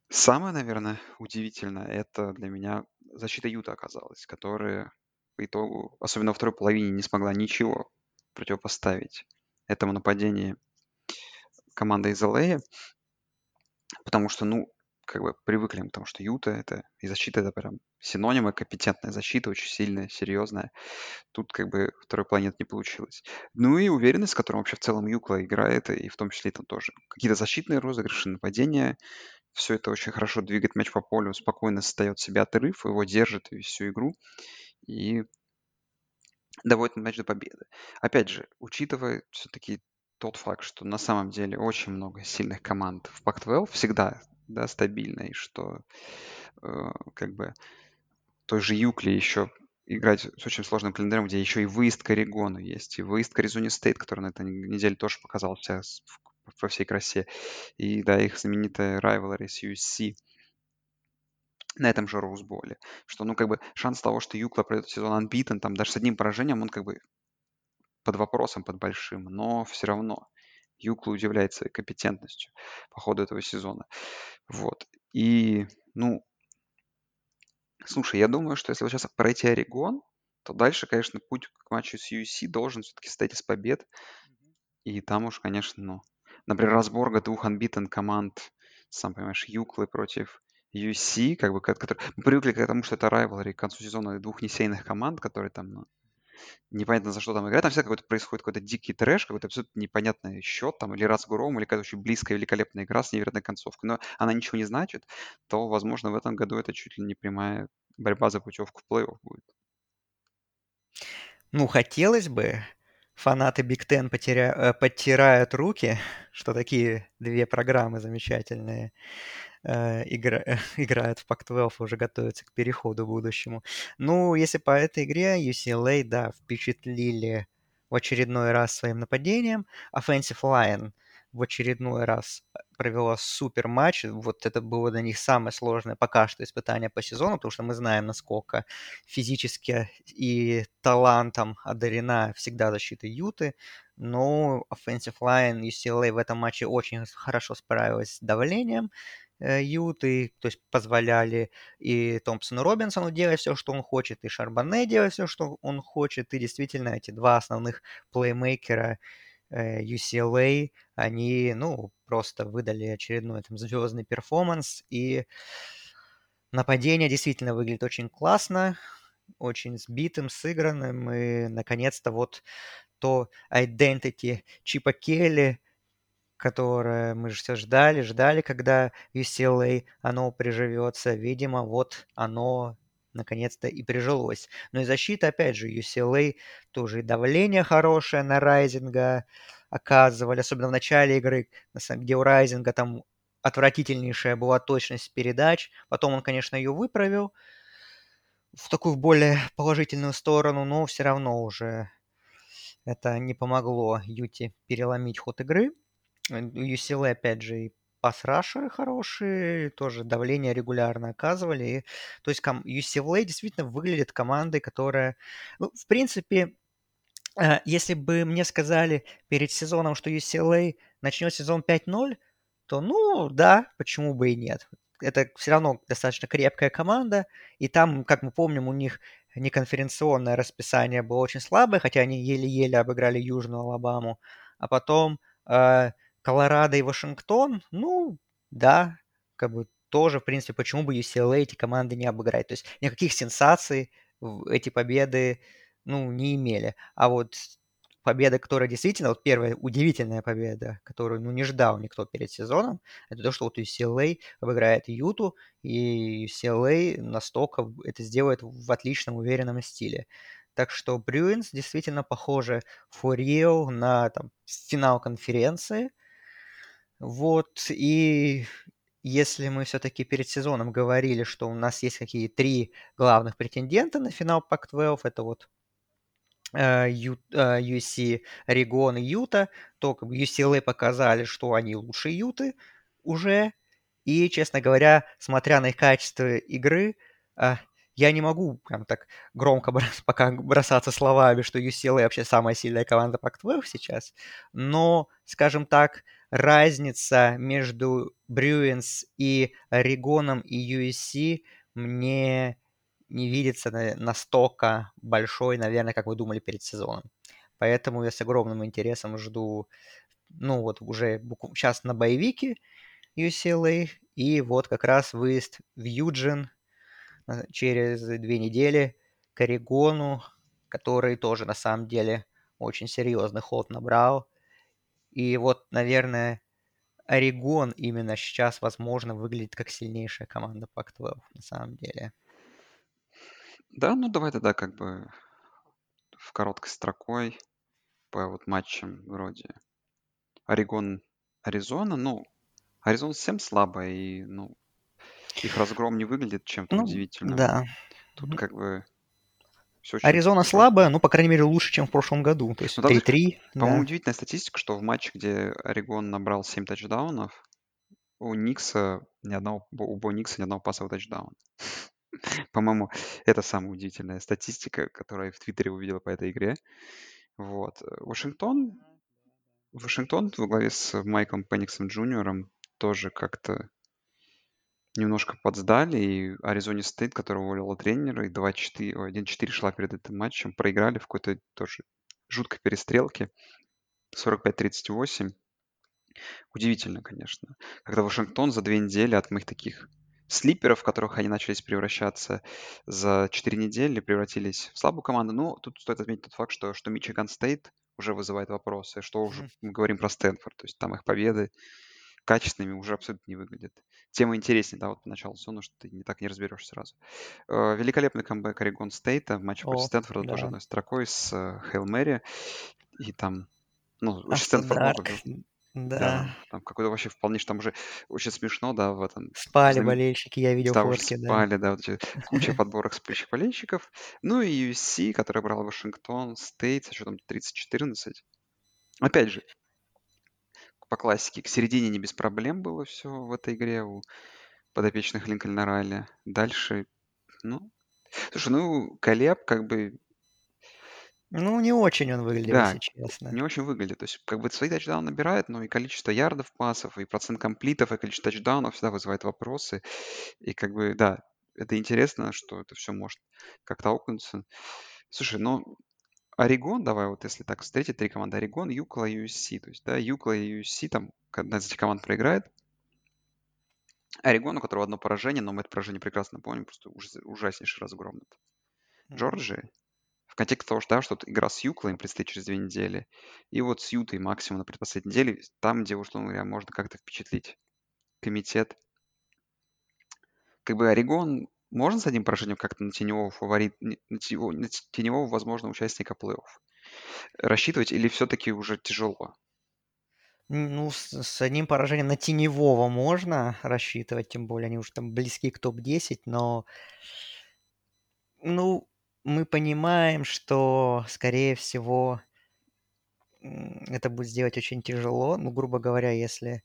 Самое, наверное, удивительное, это для меня защита Юта оказалась, которая по итогу, особенно во второй половине, не смогла ничего противопоставить этому нападению команды из LA, потому что, ну, как бы привыкли к тому, что Юта это и защита это прям синонимы, компетентная защита, очень сильная, серьезная. Тут как бы второй планет не получилось. Ну и уверенность, с которой вообще в целом Юкла играет, и в том числе там тоже какие-то защитные розыгрыши, нападения, все это очень хорошо двигает мяч по полю, спокойно создает себе отрыв, его держит всю игру и доводит мяч до победы. Опять же, учитывая все-таки тот факт, что на самом деле очень много сильных команд в Pac-12 всегда да, стабильно, и что э, как бы той же Юкли еще играть с очень сложным календарем, где еще и выезд к Орегону есть, и выезд к Аризоне Стейт, который на этой неделе тоже показался во всей красе, и да, их знаменитая rivalry с USC на этом же Роузболе, что, ну, как бы шанс того, что Юкла пройдет сезон unbeaten, там даже с одним поражением, он как бы под вопросом, под большим, но все равно Юкла удивляет своей компетентностью по ходу этого сезона. Вот. И, ну, слушай, я думаю, что если вот сейчас пройти Орегон, то дальше, конечно, путь к матчу с USC должен все-таки состоять из побед. И там уж, конечно, ну, например, разборка двух unbeaten команд, сам понимаешь, Юклы против USC, как бы, который... Мы привыкли к тому, что это rivalry к концу сезона двух несейных команд, которые там, ну, непонятно за что там играют. Там всегда какой-то происходит какой-то дикий трэш, какой-то абсолютно непонятный счет, там, или раз гуром, или какая-то очень близкая, великолепная игра с невероятной концовкой. Но она ничего не значит, то, возможно, в этом году это чуть ли не прямая борьба за путевку в плей-офф будет. Ну, хотелось бы. Фанаты Биг Тен потеря... Э, подтирают руки, что такие две программы замечательные игра... играют в Pac-12, уже готовятся к переходу будущему. Ну, если по этой игре UCLA, да, впечатлили в очередной раз своим нападением. Offensive Line в очередной раз провела супер матч. Вот это было для них самое сложное пока что испытание по сезону, потому что мы знаем, насколько физически и талантом одарена всегда защита Юты. Но offensive line UCLA в этом матче очень хорошо справилась с давлением. Э, Юты, то есть позволяли и Томпсону Робинсону делать все, что он хочет, и Шарбане делать все, что он хочет, и действительно эти два основных плеймейкера UCLA, э, они, ну, просто выдали очередной там звездный перформанс, и нападение действительно выглядит очень классно, очень сбитым, сыгранным, и, наконец-то, вот то identity Чипа Келли, которое мы же все ждали, ждали, когда UCLA оно приживется. Видимо, вот оно наконец-то и прижилось. Но и защита, опять же, UCLA тоже и давление хорошее на Райзинга оказывали, особенно в начале игры, где у Райзинга там отвратительнейшая была точность передач. Потом он, конечно, ее выправил в такую более положительную сторону, но все равно уже это не помогло Юти переломить ход игры. UCLA, опять же, и пас-рашеры хорошие, тоже давление регулярно оказывали. И, то есть UCLA действительно выглядит командой, которая, ну, в принципе, э, если бы мне сказали перед сезоном, что UCLA начнет сезон 5-0, то, ну, да, почему бы и нет. Это все равно достаточно крепкая команда, и там, как мы помним, у них неконференционное расписание было очень слабое, хотя они еле-еле обыграли Южную Алабаму, а потом э, Колорадо и Вашингтон, ну, да, как бы тоже, в принципе, почему бы UCLA эти команды не обыграть. То есть никаких сенсаций эти победы, ну, не имели. А вот победа, которая действительно, вот первая удивительная победа, которую, ну, не ждал никто перед сезоном, это то, что вот UCLA обыграет Юту, и UCLA настолько это сделает в отличном, уверенном стиле. Так что Bruins действительно похожи for real на там, финал конференции, вот, и если мы все-таки перед сезоном говорили, что у нас есть какие три главных претендента на финал Pac-12, это вот USC, Орегон и Юта, то как бы UCLA показали, что они лучше Юты уже. И, честно говоря, смотря на их качество игры, я не могу прям так громко пока бросаться словами, что UCLA вообще самая сильная команда Pac-12 сейчас, но, скажем так, разница между Bruins и Орегоном и USC мне не видится настолько большой, наверное, как вы думали перед сезоном. Поэтому я с огромным интересом жду, ну вот уже сейчас на боевике UCLA, и вот как раз выезд в Юджин через две недели к Орегону, который тоже на самом деле очень серьезный ход набрал. И вот, наверное, Орегон именно сейчас, возможно, выглядит как сильнейшая команда Пак-12 на самом деле. Да, ну давай тогда как бы в короткой строкой по вот матчам вроде Орегон, Аризона. Ну, Аризона совсем слабая, и, ну, их разгром не выглядит чем-то Ну, удивительным. да. Тут как бы все очень Аризона жестко. слабая, ну, по крайней мере, лучше, чем в прошлом году. То есть Ну, там, то есть, 3-3, по-моему, да. удивительная статистика, что в матче, где Орегон набрал 7 тачдаунов, у Никса ни одного, у Бо Никса ни одного пасового тачдауна. По-моему, это самая удивительная статистика, которую я в Твиттере увидел по этой игре. Вот. Вашингтон, Вашингтон во главе с Майком Пенниксом Джуниором тоже как-то немножко подсдали, и Аризоне Стейт, который уволила тренера, и 2-4, ой, 1-4 шла перед этим матчем, проиграли в какой-то тоже жуткой перестрелке. 45-38. Удивительно, конечно. Когда Вашингтон за две недели от моих таких слиперов, в которых они начались превращаться за 4 недели, превратились в слабую команду. Ну, тут стоит отметить тот факт, что, что Мичиган Стейт уже вызывает вопросы, что уже мы говорим про Стэнфорд. То есть там их победы качественными уже абсолютно не выглядят. Тема интереснее, да, вот по началу сезона, что ты не так не разберешь сразу. Э, Великолепный камбэк Орегон Стейта в матче против Стэнфорда тоже да. одной строкой с э, Хейл Мэри. И там, ну, After Стэнфорд много да. Да, там какой-то вообще вполне, что там уже очень смешно, да, в этом Спали знамени- болельщики, я видел да, уже фотки, да. спали, да, вот эти куча подборок спящих болельщиков. Ну и USC, который брал Вашингтон Стейт со счетом 30-14. Опять же, по классике, к середине не без проблем было все в этой игре у подопечных Линкольна Райли. Дальше, ну... Слушай, ну, Колеб как бы, Ну, не очень он выглядел, да, если честно. не очень выглядит. То есть, как бы свои тачдауны набирает, но и количество ярдов пасов, и процент комплитов, и количество тачдаунов всегда вызывает вопросы. И как бы, да, это интересно, что это все может как-то аукнуться. Слушай, ну, Орегон, давай вот если так встретить три команды, Орегон, Юкла и USC. То есть, да, Юкла и USC, там одна из этих команд проиграет. Орегон, у которого одно поражение, но мы это поражение прекрасно помним, просто ужас- ужаснейший разгром. Джорджией. В контексте того, что, да, что игра с Юклой им предстоит через две недели, и вот с Ютой максимум на предпоследней неделе, там, где, условно говоря, можно как-то впечатлить комитет. Как бы Орегон можно с одним поражением как-то на теневого фаворит, не- на теневого, возможного участника плей-офф рассчитывать или все-таки уже тяжело? Ну, с, с одним поражением на тоненького можно рассчитывать, тем более они уже там близки к топ-10, но, ну, мы понимаем, что, скорее всего, это будет сделать очень тяжело. Ну, грубо говоря, если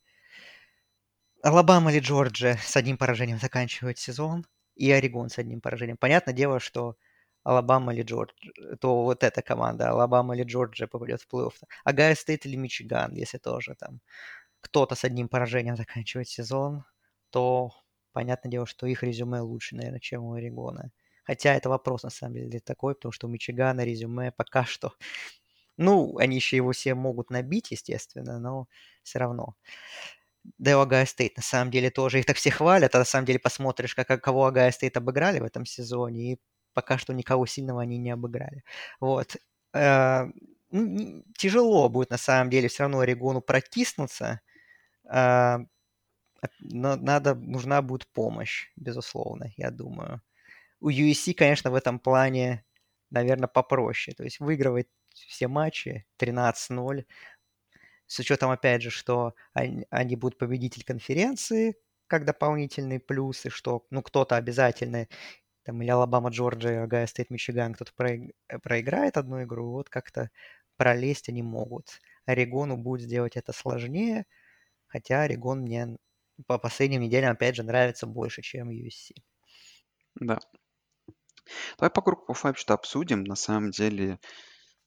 Алабама или Джорджия с одним поражением заканчивают сезон, и Орегон с одним поражением. Понятное дело, что Алабама или Джорджия, то вот эта команда, Алабама или Джорджия попадет в плей-офф. Огайо Стейт или Мичиган, если тоже там кто-то с одним поражением заканчивает сезон, то понятное дело, что их резюме лучше, наверное, чем у Орегона. Хотя это вопрос, на самом деле, такой, потому что у Мичигана резюме пока что... Ну, они еще его все могут набить, естественно, но все равно. У Огайо Стейт, на самом деле, тоже. Их так все хвалят, а на самом деле посмотришь, как, кого Огайо Стейт обыграли в этом сезоне, и пока что никого сильного они не обыграли. Вот. Э, Тяжело будет, на самом деле, все равно Орегону протиснуться, а, надо, нужна будет помощь, безусловно, я думаю. У USC, конечно, в этом плане, наверное, попроще. То есть выигрывать все матчи 13-0, с учетом, опять же, что они, они будут победитель конференции, как дополнительные плюсы, что ну, кто-то обязательно там или Алабама, Джорджия, Огайо Стейт, Мичиган кто-то проиграет одну игру, вот как-то пролезть они могут. Орегону будет сделать это сложнее, хотя Орегон мне по последним неделям, опять же, нравится больше, чем USC. Да. Давай по group of 5 что обсудим. На самом деле,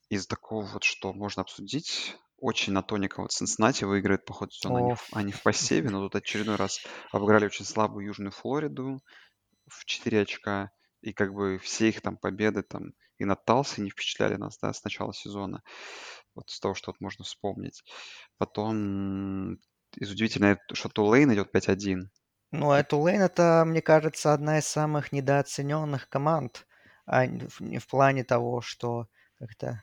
из такого вот, что можно обсудить, очень на тоненького вот Цинциннати выиграет по ходу сезона, они, в, они в посеве, но тут очередной раз обыграли очень слабую Южную Флориду в 4 очка, и как бы все их там победы там и над Талсой не впечатляли нас, да, с начала сезона. Вот с того, что вот можно вспомнить. Потом из удивительного, что Тулейн идет 5-1. Ну, а Тулейн это, мне кажется, одна из самых недооцененных команд. А в, в плане того, что как-то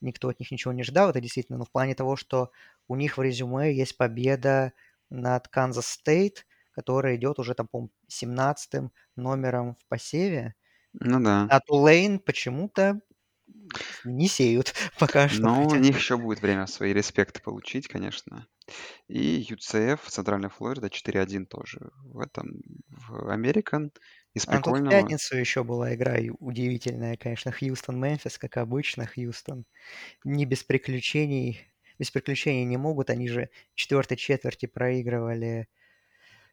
никто от них ничего не ждал, это действительно, но в плане того, что у них в резюме есть победа над Канзас Стейт, которая идет уже там, по 17 номером в посеве. Ну да. А Тулейн почему-то не сеют пока что. Но у них еще будет время свои респекты получить, конечно. И UCF, Центральная Флорида, 4-1 тоже в этом, в American. Из А тут в прикольного... пятницу еще была игра удивительная, конечно, Хьюстон-Мемфис, как обычно, Хьюстон. Не без приключений, без приключений не могут, они же в четвертой четверти проигрывали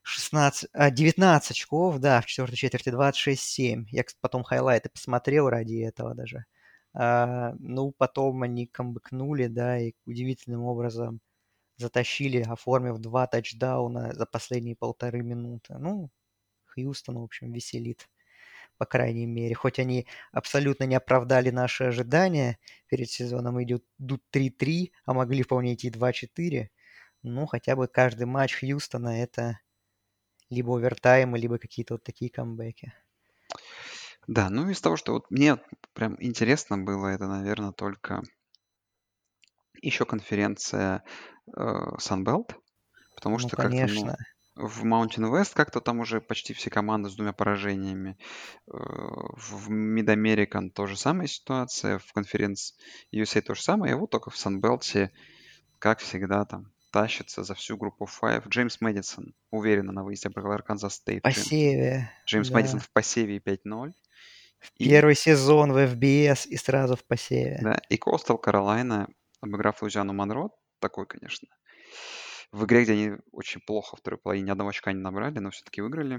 16, а, 19 очков, да, в четвертой четверти 26-7. Я потом хайлайты посмотрел ради этого даже. А, ну, потом они камбэкнули, да, и удивительным образом затащили, оформив два тачдауна за последние полторы минуты. Ну, Хьюстон, в общем, веселит, по крайней мере. Хоть они абсолютно не оправдали наши ожидания перед сезоном, идут, идут 3-3, а могли вполне идти 2-4. Ну, хотя бы каждый матч Хьюстона это либо овертаймы, либо какие-то вот такие камбэки. Да, ну из того, что вот мне прям интересно было, это, наверное, только еще конференция э, Sunbelt, потому Ну, что как-то, ну, конечно. в Mountain West как-то там уже почти все команды с двумя поражениями. Э, В Mid American то же самая ситуация, в конференции USA то же самое, и вот только в Sunbelt е, как всегда, там тащится за всю group of 5. Джеймс Мэдисон уверенно на выезде обыграл Арканзас Стейт. Джеймс, Посеве, Джеймс да. Мэдисон в посеве 5-0. И, Первый сезон в FBS и сразу в посеве. да, и Костал Каролайна, обыграв Луизиану Монро, такой, конечно, в игре, где они очень плохо второй половине, ни одного очка не набрали, но все-таки выиграли.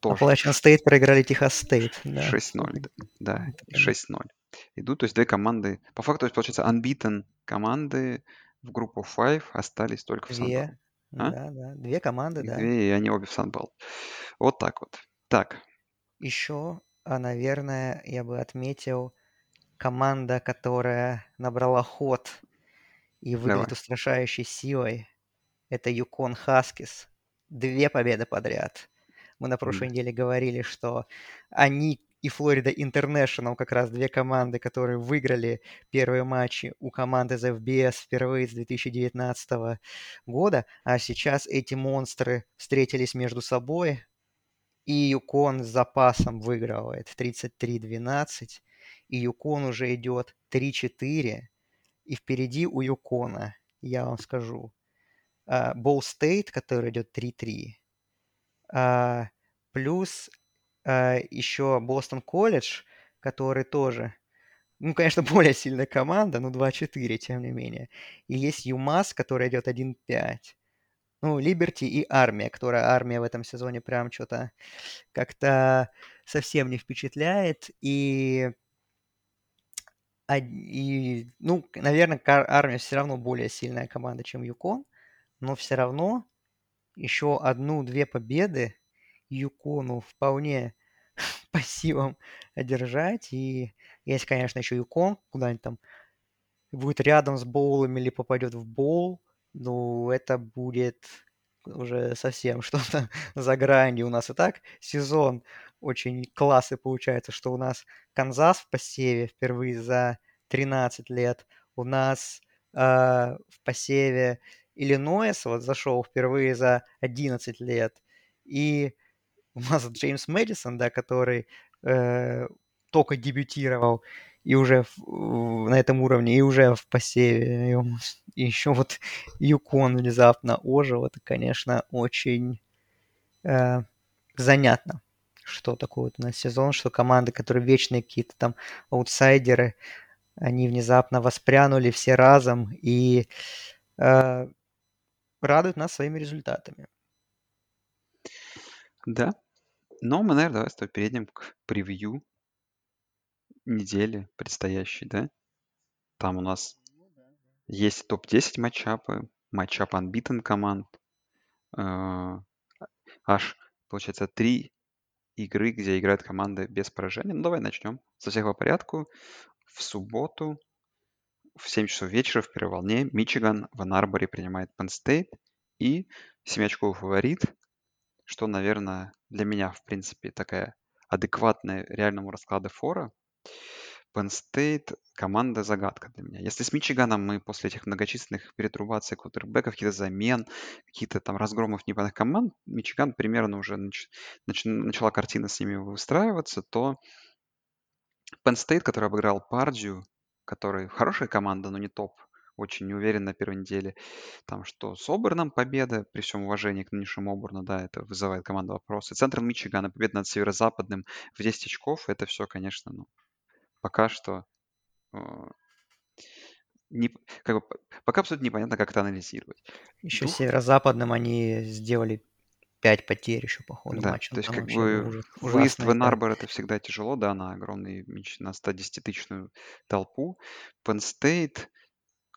Тоже Appalachian Стейт проиграли Техас Стейт. Да. 6-0, Это- да, это и прям- 6-0. Идут, то есть две команды, по факту, то есть, получается, unbeaten команды в group of 5 остались только в Sunbelt. Две. А? Да, да. Две команды, да. Две, и они обе в Sunbelt. Вот так вот. Так, Еще, а, наверное, я бы отметил команда, которая набрала ход и выглядит Давай. устрашающей силой. Это Юкон Хаскис. Две победы подряд. Мы на прошлой М. неделе говорили, что они и Флорида Интернешнл как раз две команды, которые выиграли первые матчи у команды из FBS впервые с 2019 года, а сейчас эти монстры встретились между собой, и Юкон с запасом выигрывает 33-12, и Юкон уже идет 3-4, и впереди у Юкона, я вам скажу, Болл Стейт, который идет 3-3, а, плюс а, еще Бостон Колледж, который тоже, ну, конечно, более сильная команда, но 2-4, тем не менее. И есть ЮМАС, который идет 1-5. Ну, Либерти и Армия, которая Армия в этом сезоне прям что-то как-то совсем не впечатляет. И, и ну, наверное, Армия все равно более сильная команда, чем Юкон, но все равно еще одну-две победы Юкону вполне по силам одержать. И есть, конечно, еще Юкон, куда-нибудь там будет рядом с боулами или попадет в боул. Ну, это будет уже совсем что-то за гранью. У нас и так сезон очень классный получается, что у нас Канзас в посеве впервые за 13 лет. У нас э, в посеве Иллинойс вот зашел впервые за 11 лет. И у нас Джеймс Мэдисон, да, который э, только дебютировал и уже в- на этом уровне, и уже в посеве. И, и еще вот Юкон внезапно ожил. Это, конечно, очень э, занятно. что такое вот у нас сезон, что команды, которые вечные какие-то там аутсайдеры, они внезапно воспрянули все разом и э, радуют нас своими результатами. Да. Но мы, наверное, давай с тобой перейдем к превью недели предстоящей, да? Там у нас есть топ-10 матчапы, матчап unbeaten команд. Э, аж, получается, три игры, где играют команды без поражения. Ну, давай начнем. Со всех по порядку. В субботу в 7 часов вечера в первой волне Мичиган в Анарборе принимает Penn State и 7 очковый фаворит, что, наверное, для меня, в принципе, такая адекватная реальному раскладу фора. Penn State команда загадка для меня. Если с Мичиганом мы после этих многочисленных перетрубаций квотербеков, каких-то замен, каких-то там разгромов непонятных команд, Мичиган примерно уже нач... Нач... начала картина с ними выстраиваться, то Penn State, который обыграл Пардию, который хорошая команда, но не топ, очень неуверен на первой неделе. Там что с Оберном победа, при всем уважении к нынешнему Оберну, да, это вызывает команда вопросы. Центр Мичигана, победа над Северо-Западным в 10 очков, это все, конечно, ну, пока что э, не, как бы, пока абсолютно непонятно, как это анализировать. Еще Дух... северо-западным они сделали 5 потерь еще по ходу да, матча. То есть, как бы ужас, выезд в Энарбор это всегда тяжело, да, на огромный на 110-тысячную толпу. State,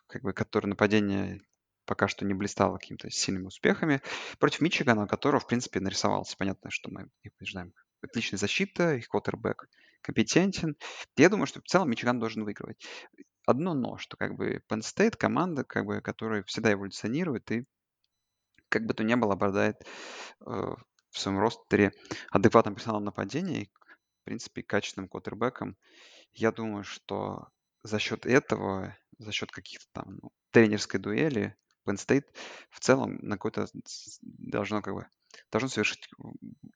как бы, который нападение пока что не блистало какими-то сильными успехами. Против Мичигана, которого, в принципе, нарисовался. Понятно, что мы их побеждаем. Отличная защита, их квотербек компетентен. Я думаю, что в целом Мичиган должен выигрывать. Одно но, что как бы Penn State команда, как бы, которая всегда эволюционирует и как бы то ни было обладает э, в своем ростере адекватным персоналом нападения и, в принципе, качественным квотербеком. Я думаю, что за счет этого, за счет каких-то там ну, тренерской дуэли, Penn State в целом на какой-то должно как бы должно совершить,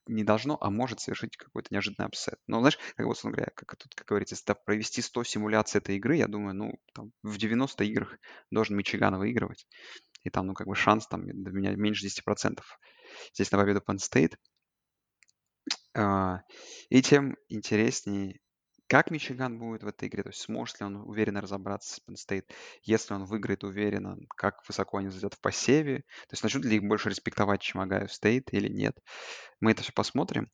не должно, а может совершить какой-то неожиданный upset. Но, знаешь, как вот, говоря, как тут, как говорится, провести 100 симуляций этой игры, я думаю, ну, там, в 90 играх должен Мичиган выигрывать. И там, ну, как бы шанс там для меня меньше 10%. Здесь на победу Penn State. А, и тем интереснее как Мичиган будет в этой игре, то есть сможет ли он уверенно разобраться с Penn State, если он выиграет уверенно, как высоко они зайдет в посеве, то есть начнут ли их больше респектовать, чем Агаю Стейт или нет. Мы это все посмотрим,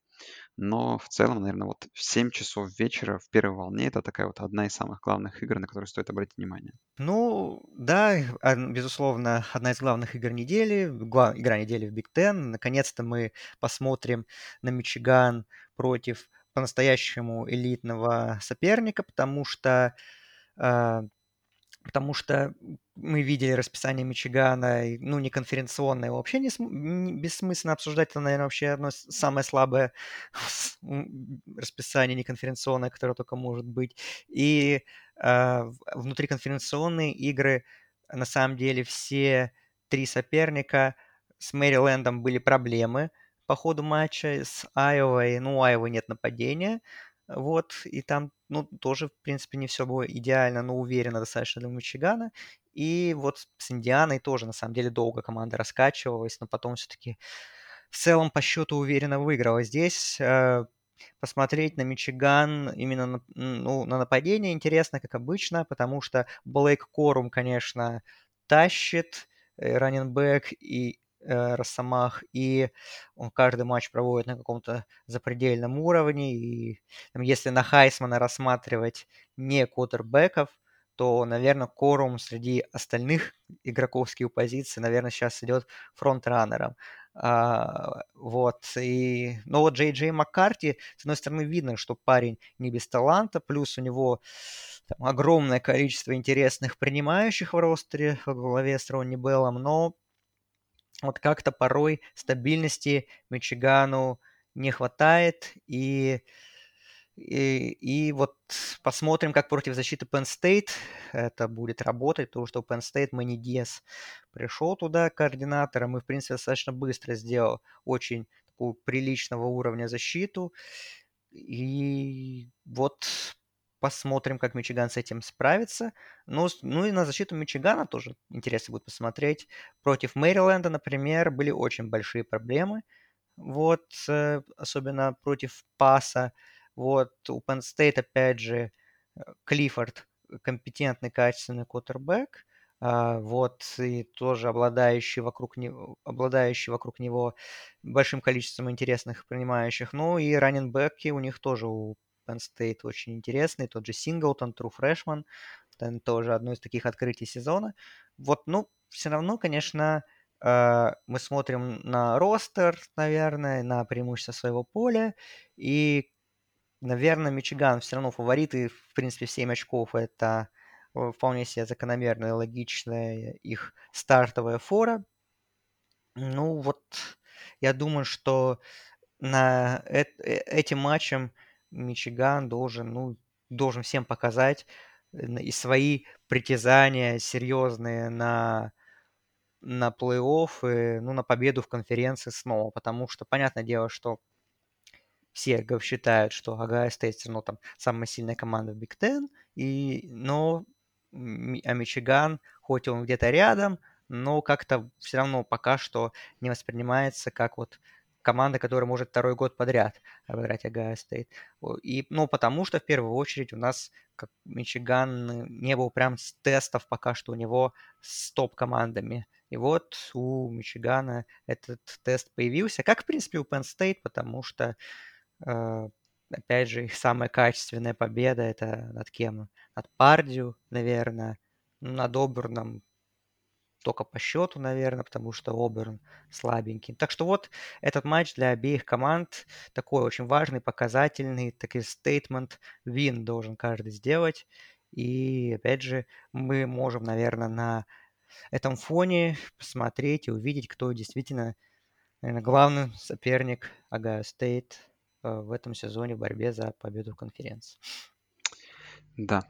но в целом, наверное, вот в 7 часов вечера в первой волне это такая вот одна из самых главных игр, на которые стоит обратить внимание. Ну, да, безусловно, одна из главных игр недели, игра недели в Биг Тен. Наконец-то мы посмотрим на Мичиган против по-настоящему элитного соперника, потому что э, потому что мы видели расписание Мичигана, ну, не конференционное, вообще не, не бессмысленно обсуждать, это, наверное, вообще одно самое слабое расписание неконференционное, которое только может быть. И э, внутриконференционные игры, на самом деле, все три соперника с Мэрилендом были проблемы, по ходу матча с Айовой. Ну, у Айовы нет нападения. Вот, и там, ну, тоже, в принципе, не все было идеально, но уверенно достаточно для Мичигана. И вот с Индианой тоже, на самом деле, долго команда раскачивалась, но потом все-таки в целом по счету уверенно выиграла. Здесь э, посмотреть на Мичиган именно на, ну, на нападение интересно, как обычно, потому что Блейк Корум, конечно, тащит, э, раненбэк, и Росомах, и он каждый матч проводит на каком-то запредельном уровне, и там, если на Хайсмана рассматривать не квотербеков, то, наверное, Корум среди остальных игроков скилл позиции, наверное, сейчас идет фронтранером. А, вот, и, но вот Джей Джей Маккарти, с одной стороны, видно, что парень не без таланта, плюс у него там, огромное количество интересных принимающих в ростере во главе с Ронни Беллом, но вот как-то порой стабильности Мичигану не хватает, и, и, и вот посмотрим, как против защиты Penn State это будет работать, потому что Penn State Мэнни пришел туда координатором и, в принципе, достаточно быстро сделал очень такую приличного уровня защиту, и вот Посмотрим, как Мичиган с этим справится. Ну, ну и на защиту Мичигана тоже интересно будет посмотреть. Против Мэриленда, например, были очень большие проблемы. вот, э, особенно против паса. Вот, у Penn State, опять же, э, Клиффорд компетентный, качественный квотербек, а, вот, и тоже обладающий вокруг него, обладающий вокруг него большим количеством интересных принимающих. Ну и раненбеки у них тоже у Penn State очень интересный, тот же Синглтон, True Freshman, тоже одно из таких открытий сезона. Вот, ну, все равно, конечно, э, мы смотрим на ростер, наверное, на преимущество своего поля, и, наверное, Мичиган все равно фавориты, в принципе, в 7 очков это э, вполне себе закономерная, логичная их стартовая фора. Ну вот, я думаю, что на э- этим матчем Мичиган должен, ну, должен всем показать и свои притязания серьезные на, на плей-офф, и, ну, на победу в конференции снова, потому что, понятное дело, что все считают, что Огайо Стейт ну, там самая сильная команда в Big Ten, и, но а Мичиган, хоть он где-то рядом, но как-то все равно пока что не воспринимается как вот команда, которая может второй год подряд обыграть Огайо Стейт. И, ну, потому что в первую очередь у нас как Мичиган не был прям с тестов пока что у него с топ-командами. И вот у Мичигана этот тест появился, как, в принципе, у Penn State, потому что, э, опять же, их самая качественная победа это над кем? Над Пардию, наверное, над Оберном только по счету, наверное, потому что Оберн слабенький. Так что вот этот матч для обеих команд такой очень важный, показательный, такой стейтмент, вин должен каждый сделать. И опять же, мы можем, наверное, на этом фоне посмотреть и увидеть, кто действительно, наверное, главный соперник Огайо Стейт э, в этом сезоне в борьбе за победу в конференции. Да,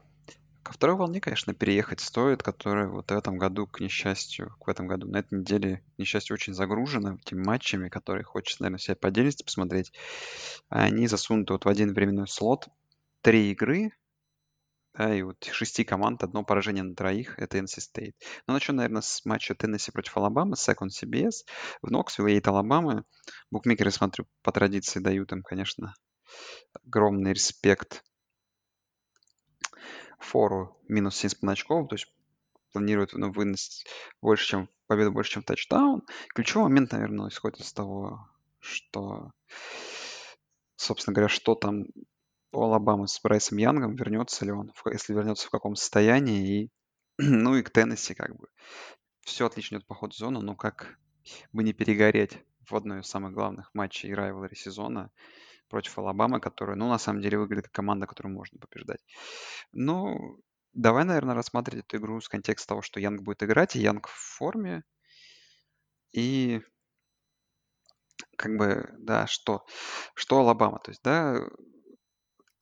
Ко второй волне, конечно, переехать стоит, которая вот в этом году, к несчастью, в этом году, на этой неделе, к несчастью, очень загружена этими матчами, которые хочется, наверное, себе по посмотреть. Они засунуты вот в один временной слот. Три игры, да, и вот шести команд, одно поражение на троих, это NC State. Но начну, наверное, с матча Теннесси против Алабамы, Second CBS, в Ноксвилл, Эйт Алабамы. Букмекеры, смотрю, по традиции дают им, конечно, огромный респект фору минус 7,5 очков, то есть планирует ну, выносить больше, чем победу больше, чем тачдаун. Ключевой момент, наверное, исходит из того, что, собственно говоря, что там у Алабамы с Брайсом Янгом, вернется ли он, если вернется в каком состоянии, и, ну и к Теннесси как бы. Все отлично идет по ходу зоны, но как бы не перегореть в одной из самых главных матчей райвелри сезона, против Алабамы, которая, ну, на самом деле выглядит как команда, которую можно побеждать. Ну, давай, наверное, рассматривать эту игру с контекста того, что Янг будет играть, и Янг в форме. И как бы, да, что, что Алабама. То есть, да,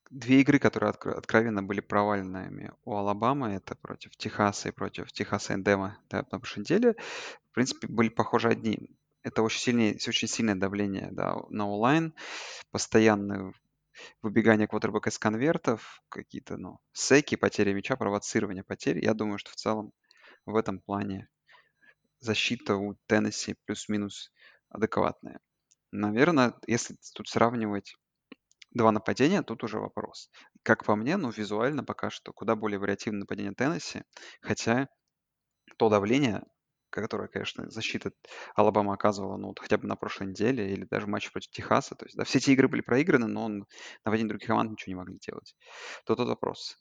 две игры, которые откро- откровенно были провальными у Алабамы, это против Техаса и против Техаса Эндема да, на прошлой неделе, в принципе, были похожи одним это очень, сильное, очень сильное давление да, на онлайн, постоянное выбегание квотербека из конвертов, какие-то ну, секи, потери мяча, провоцирование потерь. Я думаю, что в целом в этом плане защита у Теннесси плюс-минус адекватная. Наверное, если тут сравнивать два нападения, тут уже вопрос. Как по мне, ну, визуально пока что куда более вариативное нападение Теннесси, хотя то давление, которая, конечно, защита Алабама оказывала, ну, вот хотя бы на прошлой неделе, или даже в матче против Техаса. То есть, да, все эти игры были проиграны, но он, нападение других команд ничего не могли делать. То тот вопрос,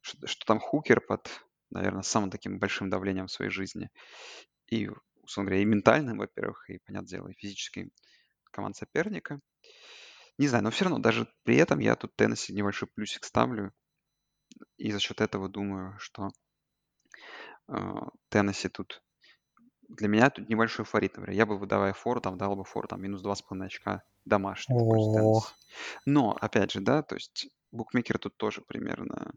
что, что там Хукер под, наверное, самым таким большим давлением в своей жизни. И, условно говоря, и ментальным, во-первых, и, понятное дело, и физическим команд соперника. Не знаю, но все равно даже при этом я тут Теннесси небольшой плюсик ставлю. И за счет этого думаю, что э, Теннесси тут для меня тут небольшой фаворит, например. Я бы, выдавая фору, там, дал бы фору, там, минус 2,5 очка пользу Но, опять же, да, то есть букмекеры тут тоже примерно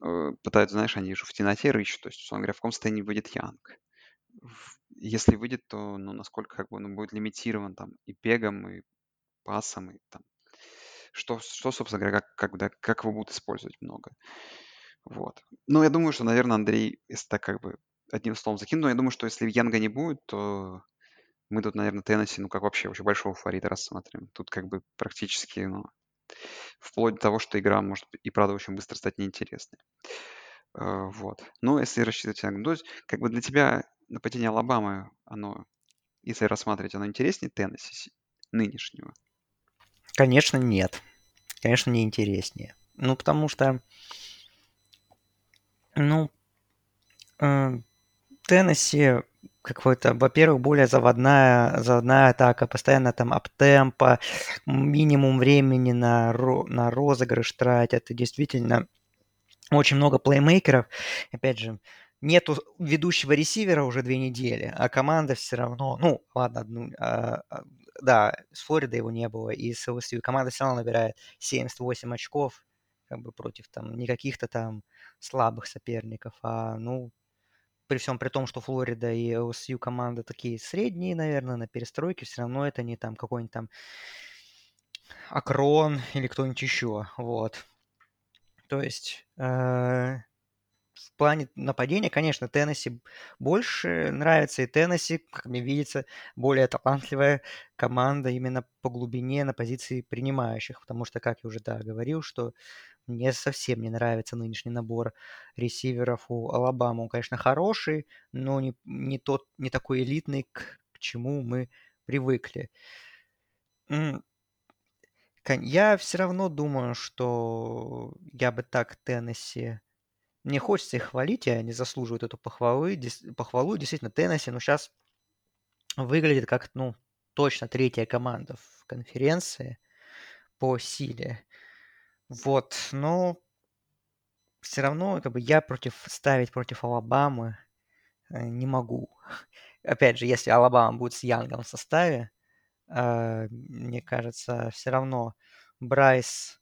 э, пытаются, знаешь, они же в темноте рыщут, то есть, условно говоря, в каком состоянии выйдет Янг. Если выйдет, то, ну, насколько как бы он будет лимитирован там и бегом, и пасом, и там что, что собственно говоря, как, как, да, как его будут использовать много. Вот. Ну, я думаю, что, наверное, Андрей, если так как бы одним словом закину. Но я думаю, что если Янга не будет, то Мы тут, наверное, Теннесси, ну, как вообще очень большого фаворита рассматриваем. Тут как бы практически, ну, вплоть до того, что игра может и правда очень быстро стать неинтересной. Э, вот. Но если рассчитывать, ну, то есть, как бы для тебя нападение Алабамы, оно, если рассматривать, оно интереснее Теннесси си- нынешнего? Конечно, нет. Конечно, не интереснее. Ну, потому что, ну, э, Теннесси какой-то, во-первых, более заводная, заводная атака, постоянно там аптемпа, минимум времени на, на розыгрыш тратят. И действительно, очень много плеймейкеров. Опять же, нету ведущего ресивера уже две недели, а команда все равно, ну, ладно, одну, а, а, да, с Флориды его не было, и с ЛСЮ команда все равно набирает 78 очков, как бы против там не каких-то там слабых соперников, а, ну, при всем при том, что Флорида и ЛСЮ команды такие средние, наверное, на перестройке, все равно это не там какой-нибудь там Акрон или кто-нибудь еще, вот. То есть э, в плане нападения, конечно, Теннесси больше нравится, и Теннесси, как мне видится, более талантливая команда именно по глубине на позиции принимающих, потому что, как я уже да, говорил, что мне совсем не нравится нынешний набор ресиверов у Алабамы. Он, конечно, хороший, но не, не, тот, не такой элитный, к, к чему мы привыкли. Я все равно думаю, что я бы так Теннесси... Мне хочется их хвалить, и они заслуживают эту похвалы, похвалу. Действительно, Теннесси, ну, сейчас выглядит как, ну, точно третья команда в конференции по силе. Вот, но все равно как бы я против ставить против Алабамы э, не могу. Опять же, если Алабама будет с Янгом в составе, э, мне кажется, все равно Брайс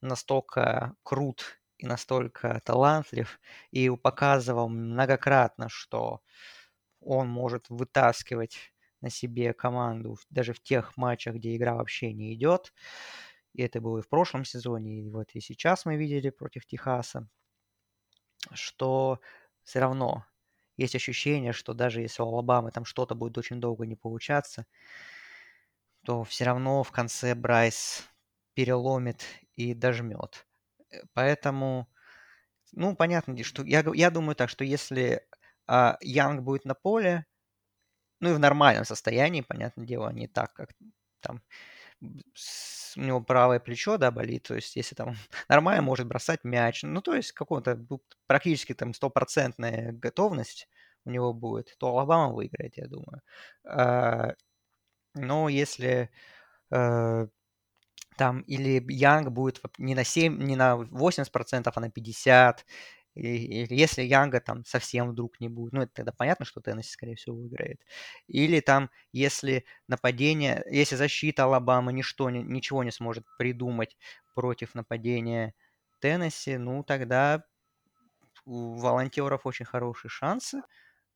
настолько крут и настолько талантлив и показывал многократно, что он может вытаскивать на себе команду даже в тех матчах, где игра вообще не идет. И это было и в прошлом сезоне, и вот и сейчас мы видели против Техаса, что все равно есть ощущение, что даже если у Алабамы там что-то будет очень долго не получаться, то все равно в конце Брайс переломит и дожмет. Э, поэтому, ну, понятно, что я, я думаю так, что если а, Янг будет на поле, ну и в нормальном состоянии, понятное дело, не так, как там у него правое плечо, да, болит, то есть если там нормально может бросать мяч, ну, то есть какого-то практически там стопроцентная готовность у него будет, то Алабама выиграет, я думаю. А, но если э, там или Янг будет не на 7, не на 80%, а на 50%, или если Янга там совсем вдруг не будет, ну, это тогда понятно, что Теннесси, скорее всего, выиграет. Или там, если нападение, если защита Алабамы ничто, ничего не сможет придумать против нападения Теннесси, ну, тогда у волонтеров очень хорошие шансы.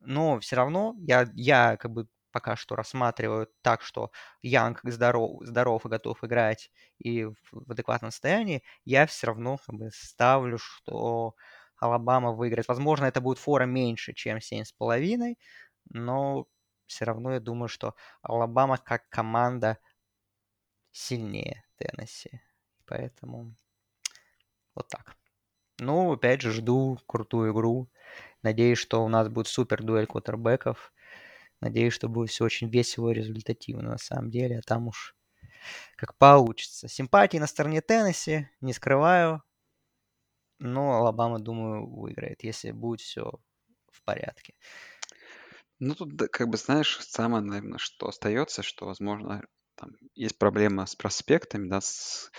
Но все равно я, я как бы пока что рассматриваю так, что Янг здоров, здоров и готов играть и в, в адекватном состоянии, я все равно как бы ставлю, что Алабама выиграет. Возможно, это будет фора меньше, чем 7,5, но все равно я думаю, что Алабама как команда сильнее Теннесси. Поэтому вот так. Ну, опять же, жду крутую игру. Надеюсь, что у нас будет супер дуэль квотербеков. Надеюсь, что будет все очень весело и результативно на самом деле. А там уж как получится. Симпатии на стороне Теннесси, не скрываю. Но Алабама, думаю, выиграет, если будет все в порядке. Ну, тут, как бы, знаешь, самое, наверное, что остается, что, возможно, там есть проблема с проспектами, да, с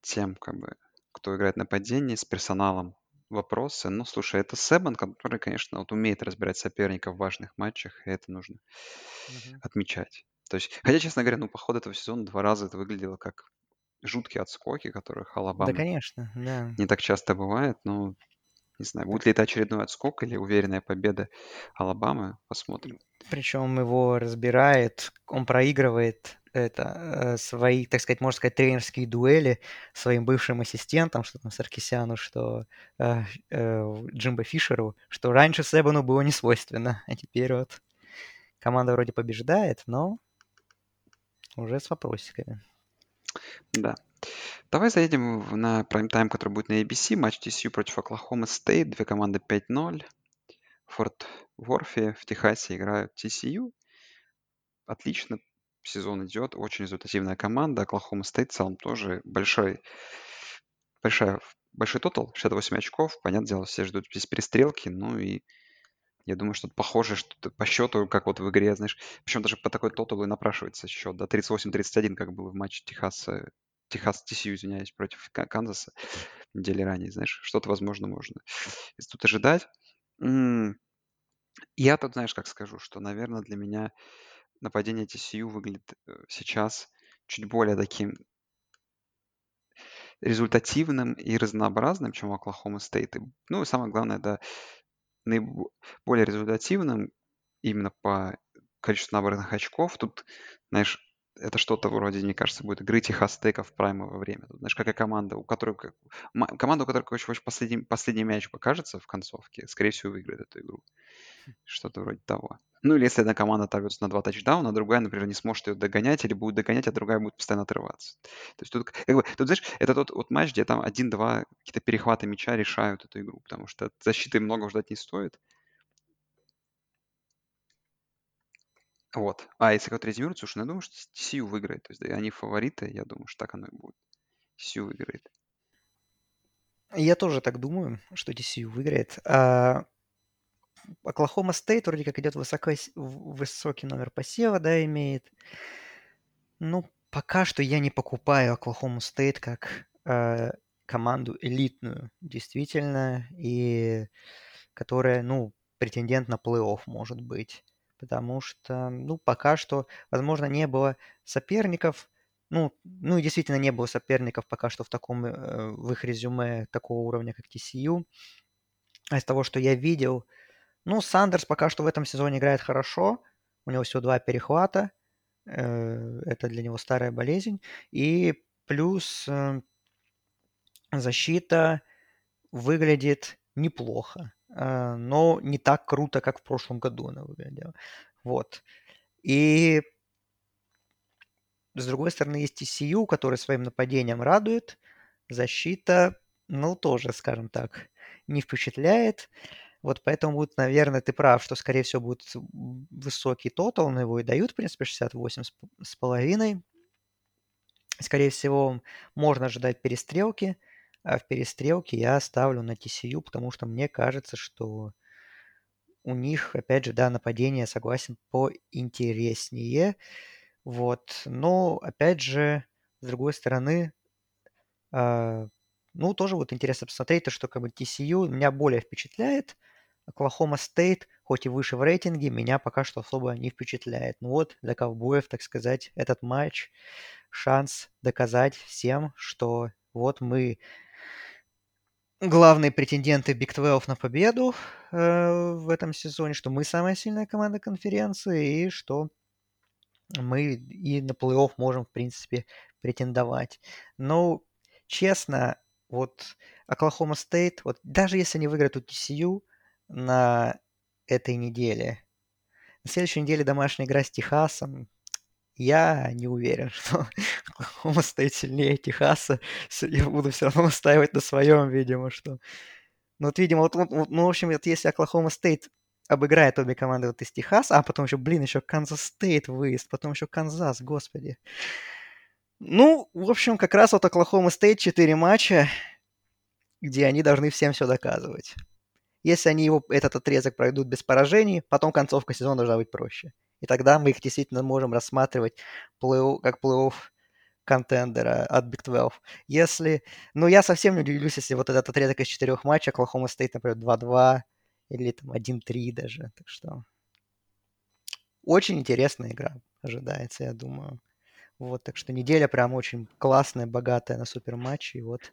тем, как бы, кто играет нападение, с персоналом вопросы. Ну, слушай, это Себан, который, конечно, вот умеет разбирать соперников в важных матчах, и это нужно Мгм. отмечать. То есть, хотя, честно говоря, ну, по ходу этого сезона два раза это выглядело как жуткие отскоки, которых Да, Алабама конечно, да. не так часто бывает, но не знаю, будет ли это очередной отскок или уверенная победа Алабамы, посмотрим. Причем его разбирает, он проигрывает это э, свои, так сказать, можно сказать, тренерские дуэли своим бывшим ассистентам, что там Саркисяну, что э, э, Джимбо Фишеру, что раньше Себану было не свойственно, а теперь вот команда вроде побеждает, но уже с вопросиками. Да. Давай заедем на прайм-тайм, который будет на ABC. Матч TCU против Оклахома Стейт. Две команды 5-0. В Форт-Ворте в Техасе играют TCU. Отлично. Сезон идет. Очень результативная команда. Оклахома Стейт в целом тоже большой, большая, большой тотал. 68 очков. Понятное дело, все ждут здесь перестрелки. Ну и я думаю, что это похоже что по счету, как вот в игре, знаешь, причем даже по такой тоталу и напрашивается счет, да, 38-31, как было в матче Техаса, Техас, TCU, извиняюсь, против Ка- Канзаса недели ранее, знаешь, что-то, возможно, можно тут ожидать. Я тут, знаешь, как скажу, что, наверное, для меня нападение TCU выглядит э, сейчас чуть более таким результативным и разнообразным, чем у Оклахома Стейт. Ну и самое главное, да, наиболее результативным именно по количеству набранных очков. Тут, знаешь, это что-то вроде, мне кажется, будет игры Техас Тека в праймовое время. Тут, знаешь, какая команда, у которой... как- ма- Команда, у которой, короче, последний, последний мяч покажется в концовке, скорее всего, выиграет эту игру. Что-то вроде того. Ну, или если одна команда оторвется на два тачдауна, а другая, например, не сможет ее догонять, или будет догонять, а другая будет постоянно отрываться. То есть тут, как бы, тут, знаешь, это тот вот матч, где там один-два какие-то перехвата мяча решают эту игру, потому что защиты много ждать не стоит. Вот. А если кого-то резюмируют, слушай, ну, я думаю, что TCU выиграет. То есть да, они фавориты, я думаю, что так оно и будет. TCU выиграет. Я тоже так думаю, что TCU выиграет. А Оклахома Стейт вроде как идет высоко, высокий номер посева, да, имеет. Ну, пока что я не покупаю Оклахому Стейт как э, команду элитную, действительно, и которая, ну, претендент на плей-офф может быть. Потому что, ну, пока что, возможно, не было соперников, ну, ну и действительно не было соперников пока что в таком, э, в их резюме такого уровня, как TCU. А из того, что я видел, ну, Сандерс пока что в этом сезоне играет хорошо. У него всего два перехвата. Э, это для него старая болезнь. И плюс э, защита выглядит неплохо, но не так круто, как в прошлом году она выглядела. Вот. И с другой стороны, есть TCU, который своим нападением радует. Защита, ну, тоже, скажем так, не впечатляет. Вот поэтому будет, наверное, ты прав, что, скорее всего, будет высокий тотал, но его и дают, в принципе, 68 с половиной. Скорее всего, можно ожидать перестрелки, а в перестрелке я ставлю на TCU, потому что мне кажется, что у них, опять же, да, нападение, согласен, поинтереснее. Вот. Но, опять же, с другой стороны, э, ну, тоже вот интересно посмотреть, то, что как бы TCU меня более впечатляет, Оклахома Стейт, хоть и выше в рейтинге, меня пока что особо не впечатляет. Ну вот, для ковбоев, так сказать, этот матч шанс доказать всем, что вот мы главные претенденты Big 12 на победу э, в этом сезоне, что мы самая сильная команда конференции и что мы и на плей-офф можем, в принципе, претендовать. Но, честно, вот Оклахома Стейт, вот даже если они выиграют у TCU, на этой неделе. На следующей неделе домашняя игра с Техасом. Я не уверен, что Оклахома Стейт сильнее Техаса. Я буду все равно настаивать на своем, видимо, что... Ну вот, видимо, вот, вот, ну, в общем, вот если Оклахома Стейт обыграет обе команды вот из Техаса, а потом еще, блин, еще Канзас Стейт выезд, потом еще Канзас, господи. Ну, в общем, как раз вот Оклахома Стейт 4 матча, где они должны всем все доказывать. Если они его, этот отрезок пройдут без поражений, потом концовка сезона должна быть проще. И тогда мы их действительно можем рассматривать плей как плей-офф контендера от Big 12. Если... Ну, я совсем не удивлюсь, если вот этот отрезок из четырех матчей Оклахома стоит, например, 2-2 или там 1-3 даже. Так что очень интересная игра ожидается, я думаю. Вот, так что неделя прям очень классная, богатая на супер матчи. И вот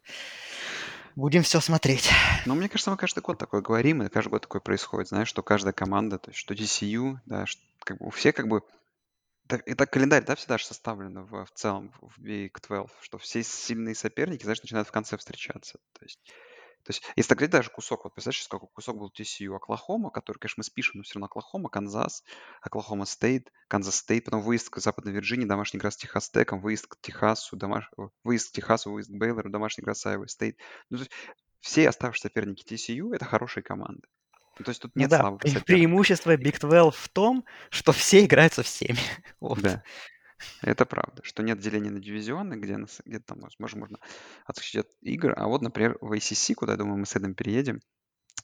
будем все смотреть. Ну, мне кажется, мы каждый год такое говорим, и каждый год такое происходит, знаешь, что каждая команда, то есть что TCU, да, что, как бы у всех как бы так календарь, да, всегда же составлен в, в целом в Big 12, что все сильные соперники, знаешь, начинают в конце встречаться. То есть То есть, если так взять даже кусок, вот представляешь, какой кусок был TCU, Оклахома, который, конечно, мы спишем, но все равно Оклахома, Канзас, Оклахома Стейт, Канзас Стейт, потом выезд к Западной Вирджинии, домашний игра с Техас Теком, выезд к Техасу, домаш... выезд к Техасу, выезд к Бейлору, домашний игра с Айвой Стейт. Ну, то есть, все оставшиеся соперники TCU — это хорошие команды. Ну, то есть тут Ну нет да, слабых соперников. преимущество Big 12 в том, что все играют со всеми. Вот. Да, это правда, что нет деления на дивизионы, где, нас, где там, возможно, можно отключить от игр. А вот, например, в ACC, куда, я думаю, мы с Эдом переедем,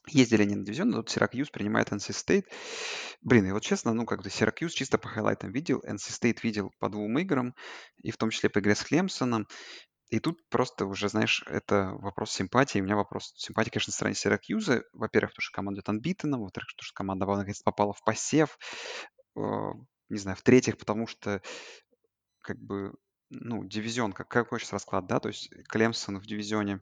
есть деление на дивизионы, тут Сиракьюз принимает NC State. Блин, и вот честно, ну, как бы Сиракьюз чисто по хайлайтам видел, NC State видел по двум играм, и в том числе по игре с Клемсоном. И тут просто уже, знаешь, это вопрос симпатии. У меня вопрос симпатии, конечно, на стороне Сиракьюза. Во-первых, потому что команда идет unbeaten, во-вторых, потому что команда наконец попала в посев. Э, Не знаю, в-третьих, потому что как бы, ну, дивизион, как, какой сейчас расклад, да, то есть Клемсон в дивизионе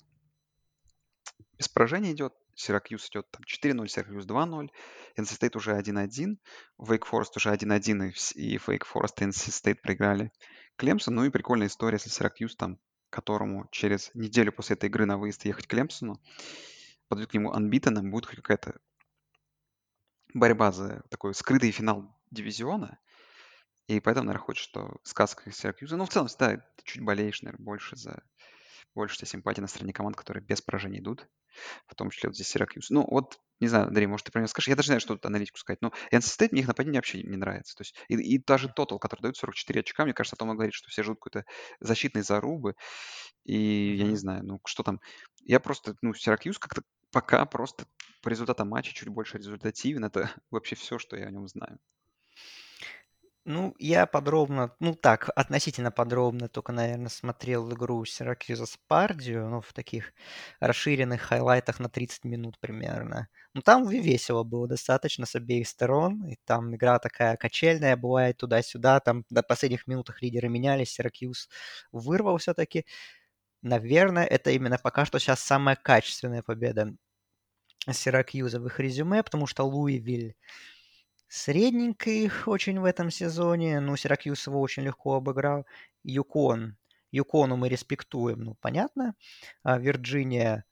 без поражения идет, Сиракьюз идет там 4-0, Сиракьюз 2-0, NC State уже 1-1, Wake Forest уже 1-1, и, и Wake Forest и NC State проиграли Клемсон. Ну и прикольная история, если Сиракьюз там, которому через неделю после этой игры на выезд ехать к Клемсону, подойдет к нему анбитенным, будет какая-то борьба за такой скрытый финал дивизиона. И поэтому, наверное, хочешь, что сказка Сиракьюза. Ну, в целом, да, ты чуть болеешь, наверное, больше за больше симпатии на стороне команд, которые без поражений идут, в том числе вот здесь Сиракьюз. Ну, вот, не знаю, Андрей, может, ты про него скажешь? Я даже не знаю, что тут аналитику сказать. Но NC State мне их нападение вообще не нравится. То есть, и, и даже тотал, который дает 44 очка, мне кажется, о том и говорит, что все ждут какой-то защитной зарубы. И я не знаю, ну, что там. Я просто, ну, Сиракьюз как-то пока просто по результатам матча чуть больше результативен. Это вообще все, что я о нем знаю. Ну, я подробно, ну так, относительно подробно только, наверное, смотрел игру Сиракьюза с Пардио, ну, в таких расширенных хайлайтах на 30 минут примерно. Ну, там весело было достаточно с обеих сторон, и там игра такая качельная, бывает туда-сюда, там до последних минутах лидеры менялись, Сиракьюз вырвал все-таки. Наверное, это именно пока что сейчас самая качественная победа Сиракьюза в их резюме, потому что Луивиль средненький очень в этом сезоне. Ну, Сиракьюз его очень легко обыграл. Юкон. Юкону мы респектуем, ну, понятно. А Вирджиния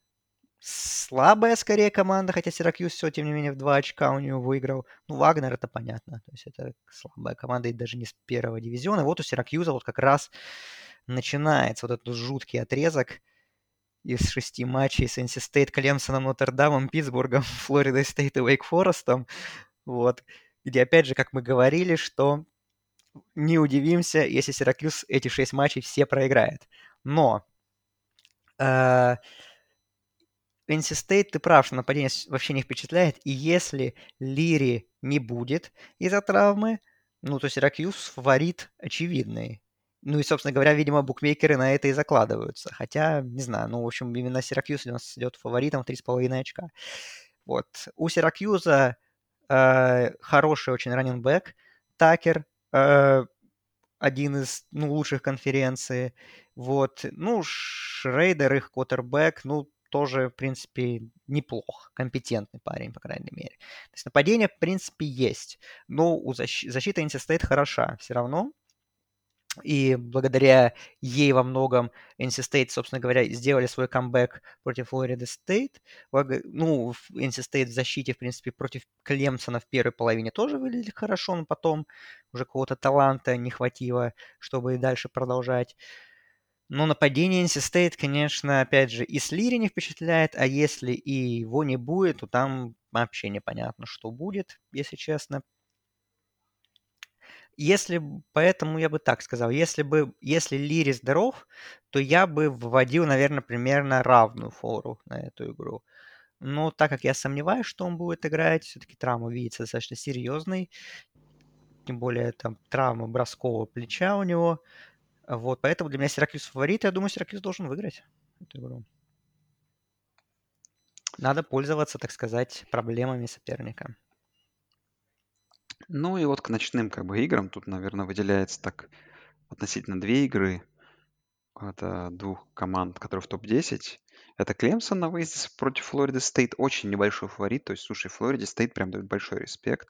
слабая скорее команда, хотя Сиракьюз все, тем не менее, в два очка у него выиграл. Ну, Вагнер это понятно. То есть это слабая команда и даже не с первого дивизиона. Вот у Сиракьюза вот как раз начинается вот этот жуткий отрезок из шести матчей с NC State, Клемсоном, Нотр-Дамом, Питтсбургом, Флоридой Стейт и Уэйк Форестом. Вот. Где, опять же, как мы говорили, что не удивимся, если Сиракьюз эти шесть матчей все проиграет. Но э, NC State, ты прав, что нападение вообще не впечатляет. И если Лири не будет из-за травмы, ну, то Сиракьюз фаворит очевидный. Ну и, собственно говоря, видимо, букмекеры на это и закладываются. Хотя, не знаю, ну, в общем, именно Сиракьюз у нас идет фаворитом в 3,5 очка. Вот. У Сиракьюза хороший очень раненбэк. Такер, э, один из ну, лучших конференции. Вот. Ну, Шрейдер, их квотербек, ну, тоже, в принципе, неплох. Компетентный парень, по крайней мере. То есть нападение, в принципе, есть. Но у защ- защита NC State хороша все равно. И благодаря ей во многом NC State, собственно говоря, сделали свой камбэк против Флориды Стейт. Ну, NC State в защите, в принципе, против Клемсона в первой половине тоже выглядели хорошо, но потом уже какого-то таланта не хватило, чтобы и дальше продолжать. Но нападение NC State, конечно, опять же, и с Лири не впечатляет, а если и его не будет, то там вообще непонятно, что будет, если честно. Если, поэтому я бы так сказал, если бы, если Лири здоров, то я бы вводил, наверное, примерно равную фору на эту игру. Но так как я сомневаюсь, что он будет играть, все-таки травма видится достаточно серьезной. Тем более там травма броскового плеча у него. Вот, поэтому для меня Сиракьюз фаворит. Я думаю, Сиракьюз должен выиграть эту игру. Надо пользоваться, так сказать, проблемами соперника. Ну и вот к ночным как бы играм тут, наверное, выделяется так относительно две игры. Это двух команд, которые в топ-10. Это Клемсон на выезде против Флориды Стейт. Очень небольшой фаворит. То есть, слушай, Флориде Стейт прям дает большой респект.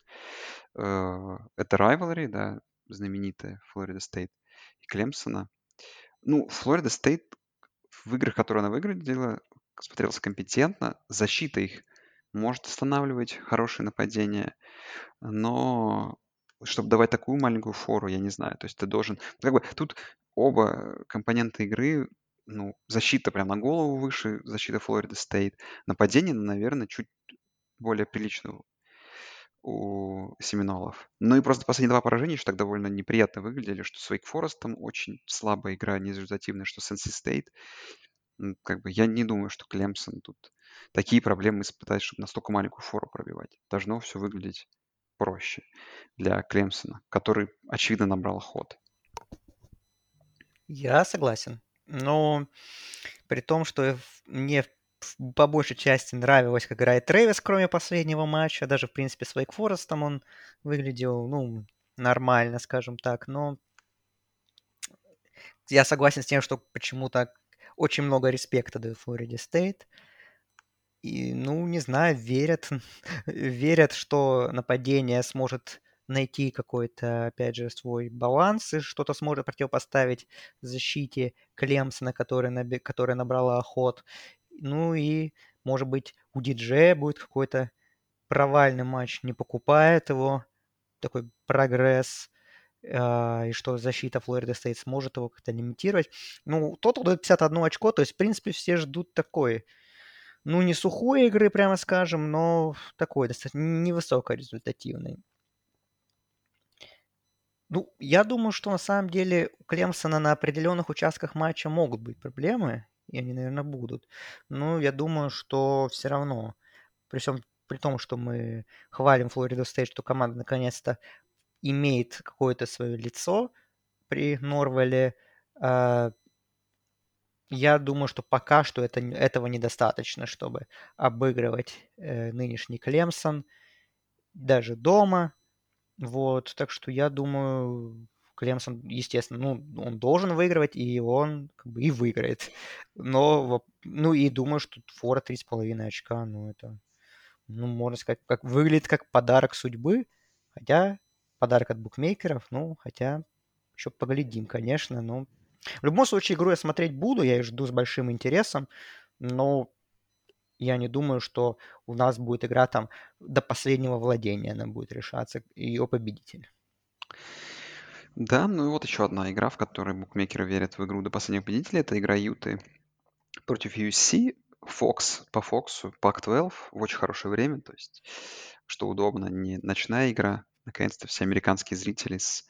Э, Это rivalry, да, знаменитая Флорида Стейт и Клемсона. Ну, Флорида Стейт в играх, которые она выиграла, смотрелся компетентно. Защита их может останавливать хорошее нападение, но чтобы давать такую маленькую фору, я не знаю. То есть ты должен... Как бы тут оба компонента игры, ну, защита прям на голову выше, защита Флорида Стейт. Нападение, наверное, чуть более прилично у Семинолов. Ну и просто последние два поражения еще так довольно неприятно выглядели, что с Wake Forest там очень слабая игра, нерезультативная, что NC State. Ну, как бы я не думаю, что Клемсон тут такие проблемы испытает, чтобы настолько маленькую фору пробивать. Должно все выглядеть проще для Клемсона, который, очевидно, набрал ход. Я согласен. Но при том, что мне по большей части нравилось, как играет Трэвис, кроме последнего матча. Даже, в принципе, с Forest он выглядел, ну, нормально, скажем так. Но я согласен с тем, что почему-то очень много респекта дают Флориде Стейт. И, ну, не знаю, верят, верят, что нападение сможет найти какой-то, опять же, свой баланс и что-то сможет противопоставить защите Клемсона, которая, наби- которая набрала ход. Ну и, может быть, у диджея будет какой-то провальный матч, не покупает его, такой прогресс, э, и что защита Флорида Стейт сможет его как-то лимитировать. Ну, тотал дает 51 очко, то есть, в принципе, все ждут такой, ну, не сухой игры, прямо скажем, но такой достаточно невысокорезультативный. Ну, я думаю, что на самом деле у Клемсона на определенных участках матча могут быть проблемы, и они, наверное, будут. Но я думаю, что все равно, при всем при том, что мы хвалим Флориду Стейт, что команда наконец-то имеет какое-то свое лицо при Норвеле, а, я думаю, что пока что это, этого недостаточно, чтобы обыгрывать э, нынешний Клемсон даже дома. Вот, так что я думаю, Клемсон, естественно, ну, он должен выигрывать, и он как бы и выиграет. Но, ну, и думаю, что фора 3,5 очка, ну, это, ну, можно сказать, как, выглядит как подарок судьбы, хотя подарок от букмекеров, ну, хотя еще поглядим, конечно, но в любом случае игру я смотреть буду, я ее жду с большим интересом, но я не думаю, что у нас будет игра там до последнего владения, она будет решаться, ее победитель. Да, ну и вот еще одна игра, в которой букмекеры верят в игру до последнего победителя. Это игра Юты против USC. Fox по Фоксу, Pac-12 в очень хорошее время, то есть, что удобно, не ночная игра. Наконец-то все американские зрители с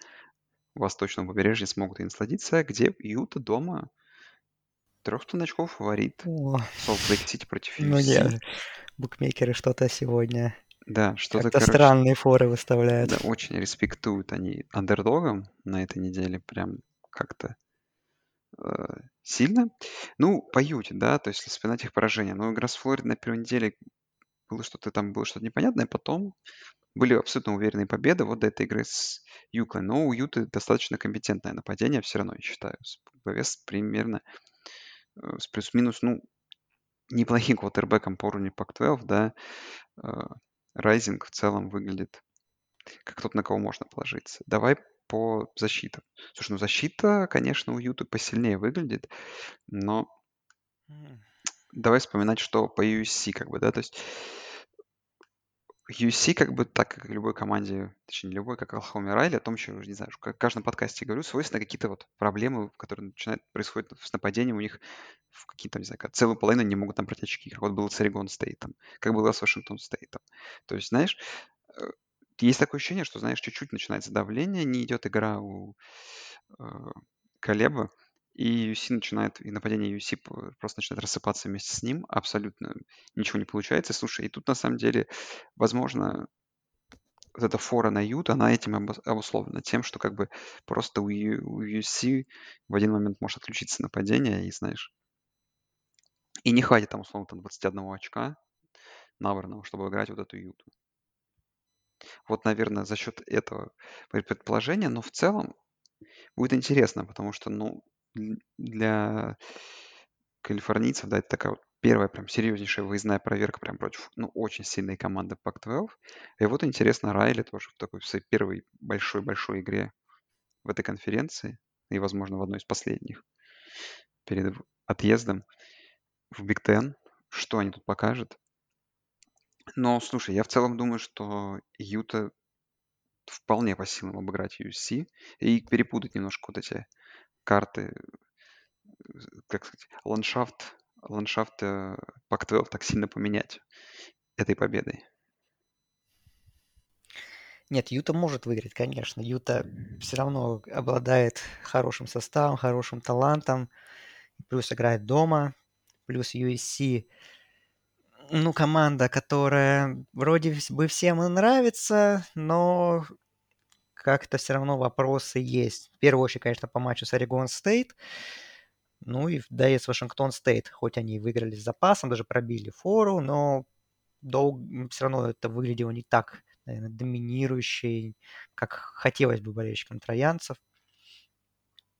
восточного побережья смогут и насладиться, где Юта дома трех очков фаворит. Солт Лейк Сити против USC. Ну нет, букмекеры что-то сегодня да, что-то, короче, странные форы выставляют. Да, очень респектуют они андердогам на этой неделе, прям как-то э, сильно. Ну, поют, да, то есть вспоминать их поражение. Но игра с Флоридой на первой неделе было что-то там, было что-то непонятное, потом были абсолютно уверенные победы вот до этой игры с Юклой. Но у Юты достаточно компетентное нападение, все равно, я считаю. С ПВС примерно э, с плюс-минус, ну, неплохим квотербеком по уровню Пак-12, да, э, Райзинг в целом выглядит как тот, на кого можно положиться. Давай по защитам. Слушай, ну защита, конечно, у Юты посильнее выглядит, но давай вспоминать, что по USC, как бы, да, то есть USC, как бы, так как любой команде, точнее, не любой, как Алхоми Райли, о том еще, не знаю, в каждом подкасте говорю, свойственно какие-то вот проблемы, которые начинают происходить с нападением у них в какие-то, не знаю, целую половину не могут там пройти очки, как вот было с Орегон Стейтом, как было с Вашингтон Стейтом. То есть, знаешь, э, есть такое ощущение, что, знаешь, чуть-чуть начинается давление, не идет игра у э, Колеба, и UC начинает, и нападение UC просто начинает рассыпаться вместе с ним, абсолютно ничего не получается. Слушай, и тут на самом деле, возможно, вот эта фора на Ют, она этим обусловлена, тем, что как бы просто у, UC в один момент может отключиться нападение, и знаешь, и не хватит там, условно, там 21 очка набранного, чтобы играть вот эту Юту. Вот, наверное, за счет этого предположения, но в целом будет интересно, потому что, ну, для калифорнийцев, да, это такая вот первая прям серьезнейшая выездная проверка прям против, ну, очень сильной команды Pac-12. И вот интересно, Райли тоже в такой в своей первой большой-большой игре в этой конференции, и, возможно, в одной из последних, перед отъездом в Биг Тен, что они тут покажут. Но, слушай, я в целом думаю, что Юта вполне по силам обыграть USC и перепутать немножко вот эти карты, э, как сказать, ландшафт, ландшафт э, Pac-12 так сильно поменять этой победой. Нет, Юта может выиграть, конечно. Юта все равно обладает хорошим составом, хорошим талантом. Плюс играет дома. Плюс USC ну, команда, которая вроде бы всем нравится, но как-то все равно вопросы есть. В первую очередь, конечно, по матчу с Орегон Стейт. Ну и да и с Вашингтон Стейт. Хоть они выиграли с запасом, даже пробили фору, но долго, все равно это выглядело не так, наверное, доминирующей, как хотелось бы болельщикам троянцев.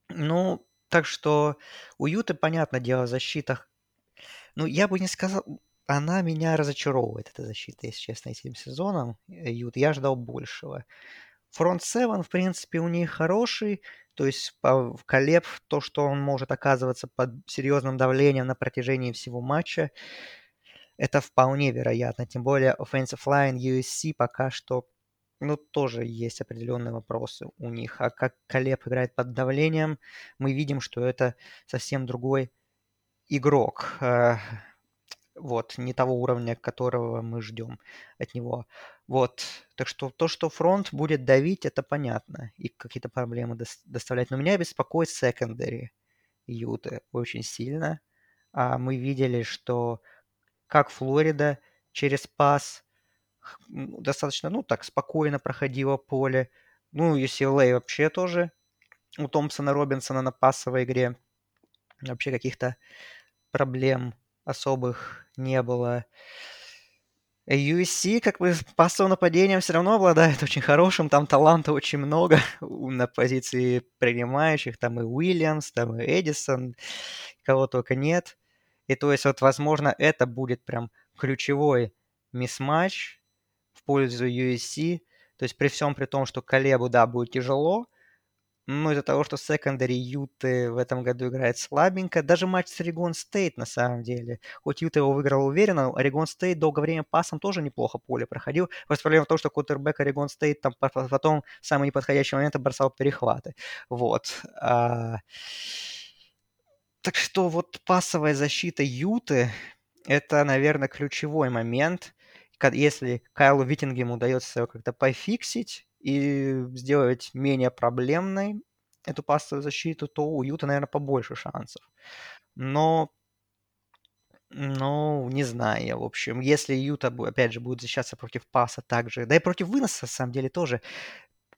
Ну, так что у Юты, понятное дело, в защитах ну, я бы не сказал, она меня разочаровывает, эта защита, если честно, этим сезоном. Э, Ют, я ждал большего. Фронт 7, в принципе, у них хороший. То есть Колеб то, что он может оказываться под серьезным давлением на протяжении всего матча, это вполне вероятно. Тем более offensive line USC пока что ну, тоже есть определенные вопросы у них. А как Колеб играет под давлением, мы видим, что это совсем другой игрок. Вот, не того уровня, которого мы ждем от него. Вот, так что то, что фронт будет давить, это понятно, и какие-то проблемы доставлять. Но меня беспокоит секондари Юты очень сильно. А мы видели, что как Флорида через пас достаточно, ну, так, спокойно проходила поле. Ну, UCLA вообще тоже у Томпсона Робинсона на пасовой игре вообще каких-то проблем особых не было. USC, как бы, пассовым нападением все равно обладает очень хорошим, там таланта очень много на позиции принимающих, там и Уильямс, там и Эдисон, кого только нет. И то есть вот, возможно, это будет прям ключевой mismatch в пользу USC. То есть при всем при том, что Кейлебу, да, будет тяжело, ну, из-за того, что secondary Юты в этом году играет слабенько. Даже матч с Орегон Стейт, на самом деле. Хоть Юта его выиграл уверенно, Орегон Стейт долгое время пасом тоже неплохо поле проходил. Просто проблема в том, что квотербэк Орегон Стейт там потом в самый неподходящий момент бросал перехваты. Вот. А... Так что вот пасовая защита Юты – это, наверное, ключевой момент. Если Кайлу Виттингему удается как-то пофиксить, и сделать менее проблемной эту пастовую защиту, то у Юта, наверное, побольше шансов. Но, ну, не знаю, в общем, если Юта, опять же, будет защищаться против паса также, да и против выноса, на самом деле, тоже,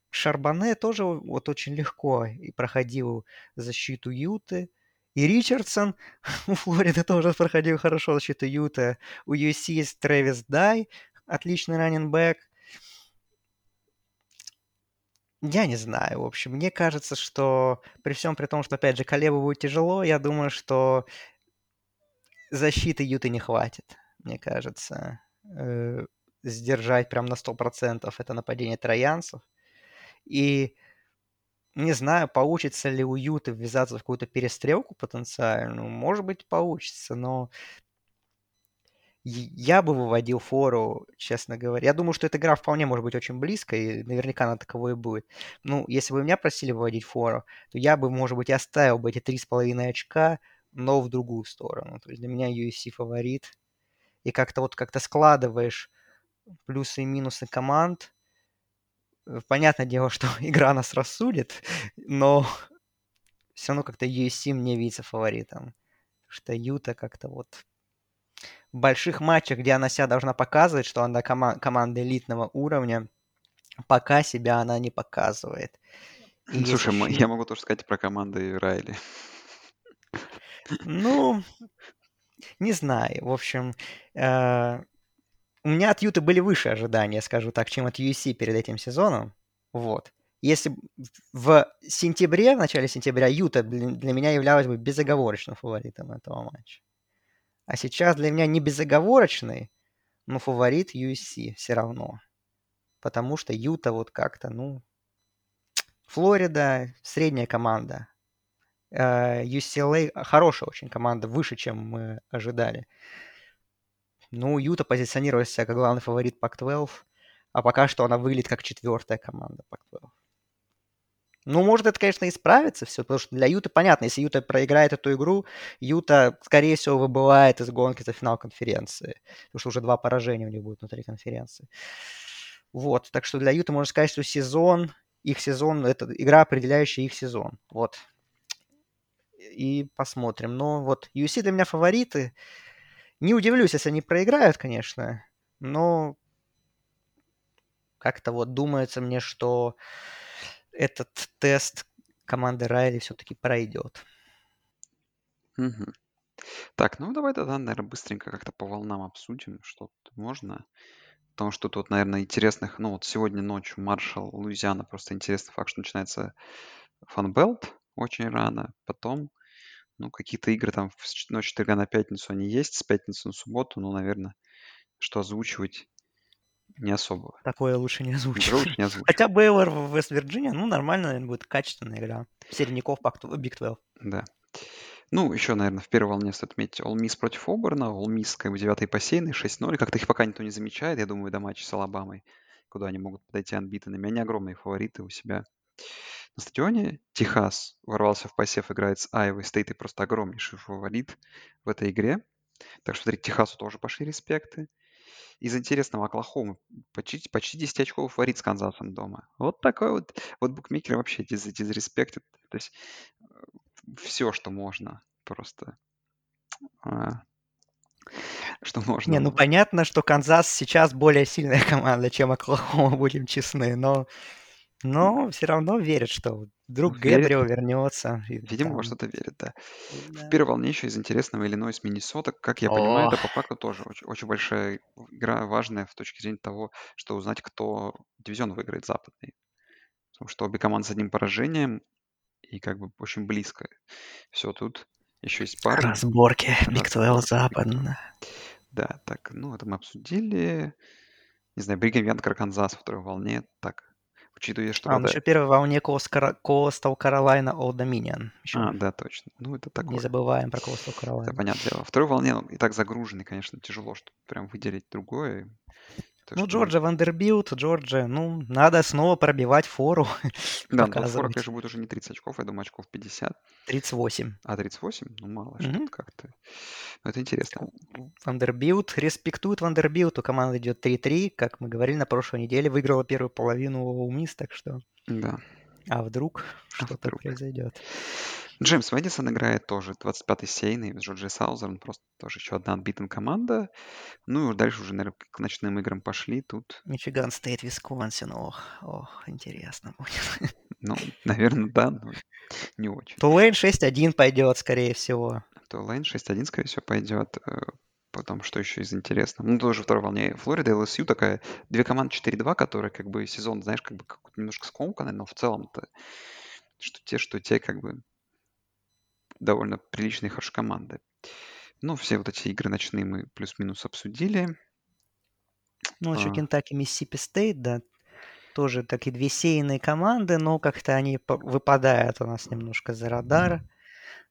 Шарбане тоже вот очень легко и проходил защиту Юты. И Ричардсон у Флориды тоже проходил хорошо защиту Юты. У USC есть Трэвис Дай, отличный раненбэк. Я не знаю, в общем, мне кажется, что при всем при том, что, опять же, Колебу будет тяжело, я думаю, что защиты Юты не хватит, мне кажется, э, сдержать прям на 100% это нападение троянцев. И не знаю, получится ли у Юты ввязаться в какую-то перестрелку потенциальную. Может быть, получится, но я бы выводил фору, честно говоря. Я думаю, что эта игра вполне может быть очень близкой, и наверняка она таковой и будет. Ну, если бы меня просили выводить фору, то я бы, может быть, оставил бы эти три с половиной очка, но в другую сторону. То есть для меня USC фаворит. И как-то вот как-то складываешь плюсы и минусы команд. Э, понятное дело, что игра нас рассудит, но все равно как-то USC мне видится фаворитом. Что Юта как-то вот в больших матчах, где она себя должна показывать, что она кома- команда элитного уровня, пока себя она не показывает. И Слушай, еще... я могу тоже сказать про команды Райли. Ну, не знаю. В общем, э, у меня от Юты были выше ожидания, скажу так, чем от USC перед этим сезоном. Вот. Если в сентябре, в начале сентября, Юта для меня являлась бы безоговорочным фаворитом этого матча. А сейчас для меня не безоговорочный, но фаворит USC все равно. Потому что Юта вот как-то, ну... Флорида средняя команда. UCLA э, хорошая очень команда, выше, чем мы ожидали. Ну, Юта позиционирует себя как главный фаворит Пак-12, а пока что она выглядит как четвертая команда Пак-12. Ну, может, это, конечно, исправится все, потому что для Юта понятно, если Юта проиграет эту игру, Юта, скорее всего, выбывает из гонки за финал конференции, потому что уже два поражения у них будет внутри конференции. Вот, так что для Юта можно сказать, что сезон, их сезон, это игра, определяющая их сезон. Вот. И посмотрим. Но вот UC для меня фавориты. Не удивлюсь, если они проиграют, конечно, но как-то вот думается мне, что этот тест команды Райли все-таки пройдет. Мгм. Так, ну давай тогда, наверное, быстренько как-то по волнам обсудим, что можно. Потому что тут, наверное, интересных... Ну вот сегодня ночью Маршал, Луизиана, просто интересный факт, что начинается фанбелт очень рано. Потом, ну, какие-то игры там в ч- ночь четверга на пятницу они есть, с пятницы на субботу, ну, наверное, что озвучивать не особо. Такое лучше не Ничего озвучивать. лучше не озвучивать. Хотя Бейлор в Вест-Вирджиния, ну, нормально, наверное, будет качественная игра. Середняков Биг 12. Да. Ну, еще, наверное, в первой волне стоит отметить All Miss против Оберна. All Miss, как бы, девятый посеянный, 6-0. Как-то их пока никто не замечает, я думаю, до матча с Алабамой, куда они могут подойти анбитанными. Они огромные фавориты у себя на стадионе. Техас ворвался в посев, играет с Айвой Стейт и просто огромнейший фаворит в этой игре. Так что, смотрите, Техасу тоже пошли респекты. Из интересного Оклахомы почти, почти 10 очков фаворит с Канзасом дома. Вот такой вот. Вот букмекеры вообще диз, дизреспектят. То есть все, что можно просто. А, что можно. Не, ну понятно, что Канзас сейчас более сильная команда, чем Оклахома, будем честны, но, но все равно верят, что вдруг Верят. Гэбриэл вернется. Видимо, во там- что-то верят, да. Да. В первой волне еще из интересного Иллинойс Миннесота. Как я понимаю, О. это по факту тоже очень, очень большая игра, важная с точки зрения того, что узнать, кто дивизион выиграет западный. Потому что обе команды с одним поражением и как бы очень близко. Все тут еще есть пара. Разборки. Биг Разборки, 12 Big западно. Да, так, ну это мы обсудили. Не знаю, Бригем Янг, Канзас во второй волне. Так, учитывая, что... А, правда- еще первой волне Коастал Каролайна Олд Доминион. А, да, точно. Ну это Не такое. забываем про Коастал Это Каролайна. понятное дело. Во второй волне он и так загруженный, конечно, тяжело, что прям выделить другое. То, Ну, что- Джорджия Вандербилт, Джорджия, ну, надо снова пробивать фору. Да, но фора, показывать. конечно, будет уже не 30 очков, я думаю, очков 50. 38. А 38? Ну, мало, Мгм. что-то как-то. Но это интересно. Вандербилт респектует Вандербилту. Команда идет 3-3, как мы говорили на прошлой неделе. Выиграла первую половину у Мисс, так что... Да. А вдруг А что-то вдруг? произойдет? Джеймс Мэдисон играет тоже 25-й сеяный Джорджи Саузерн. Просто тоже еще одна отбитая команда. Ну и дальше уже, наверное, к ночным играм пошли. Тут, Мичиган Стейт, Висконсин. Ох, ох, интересно будет. ну, наверное, да, но не очень. Тулейн 6-1 пойдет, скорее всего. Тулейн 6-1, скорее всего, пойдет. э, Потом, что еще из интересного? Ну, тоже второй волне. Флорида и LSU такая, две команды 4-2, которые как бы сезон, знаешь, как бы немножко скомканный, но в целом-то что те, что те, как бы довольно приличные, хорошие команды. Ну, все вот эти игры ночные мы плюс-минус обсудили. Ну, еще А. Кентаки, Миссисипи Стейт, да. Тоже такие две сеянные команды, но как-то они выпадают у нас немножко за радар.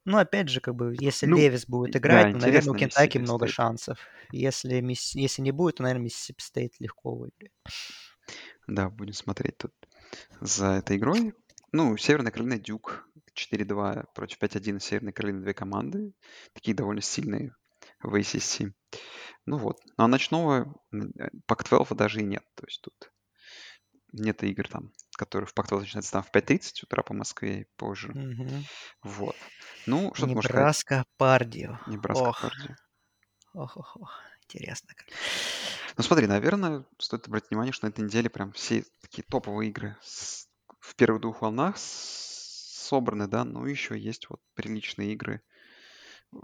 Ну, опять же, как бы, если Ну, Левис будет да, играть, то, наверное, у Кентаки много State. шансов. Если, Мисс- если не будет, то, наверное, Миссисипи Стейт легко выиграет. Да, будем смотреть тут за этой игрой. Ну, Северная Каролина, Дюк 4-2 против 5-1 Северной Каролины, две команды. Такие довольно сильные в ACC. Ну вот. Ну, а ночного э, Pac-12 даже и нет. То есть тут нет игр там, которые в Pac-12 начинаются там в 5.30 утра по Москве и позже. Мгм. Вот. Ну, что ты можешь сказать? Небраска, Пардио. Небраска, Ох, Пардию. ох, ох, ох. Интересно. как. Ну смотри, наверное, стоит обратить внимание, что на этой неделе прям все такие топовые игры с- в первых двух волнах собраны, да, но еще есть вот приличные игры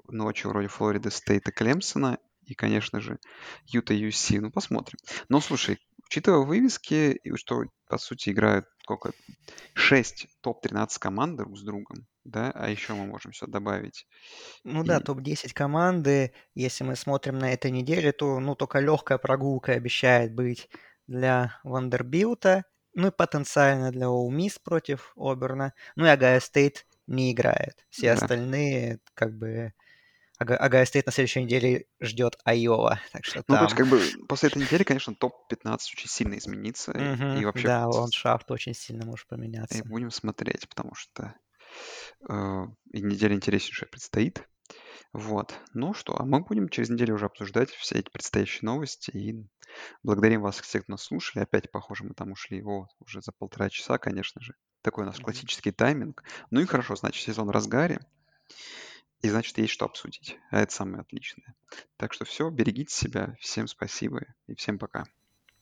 ночью вроде Флориды Стейта Клемсона и, конечно же, Юта UC. Ну, посмотрим. Но слушай, учитывая вывески, и что, по сути, играют сколько? 6 топ-13 команд друг с другом, да, а еще мы можем сюда добавить. Ну да, И- топ-10 команды. Если мы смотрим на этой неделе, то ну только легкая прогулка обещает быть для Вандербилта, ну и потенциально для Miss против Оберна. Ну и Огайо Стейт не играет. Все Да. остальные как бы Огайо Стейт на следующей неделе ждет Айова, так что Ну, то есть, там... как бы, после этой недели, конечно, топ-15 очень сильно изменится. И Мгм, вообще, Да, ландшафт очень сильно может и поменяться. будем смотреть, потому что э, и неделя интереснейшая предстоит. Вот. Ну что, а мы будем через неделю уже обсуждать все эти предстоящие новости. И благодарим вас всех, кто нас слушали. Опять, похоже, мы там ушли о, уже за полтора часа, конечно же. Такой у нас классический тайминг. Ну и хорошо, значит, сезон в разгаре. И значит, есть что обсудить. А это самое отличное. Так что все, берегите себя. Всем спасибо и всем пока.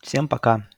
Всем пока.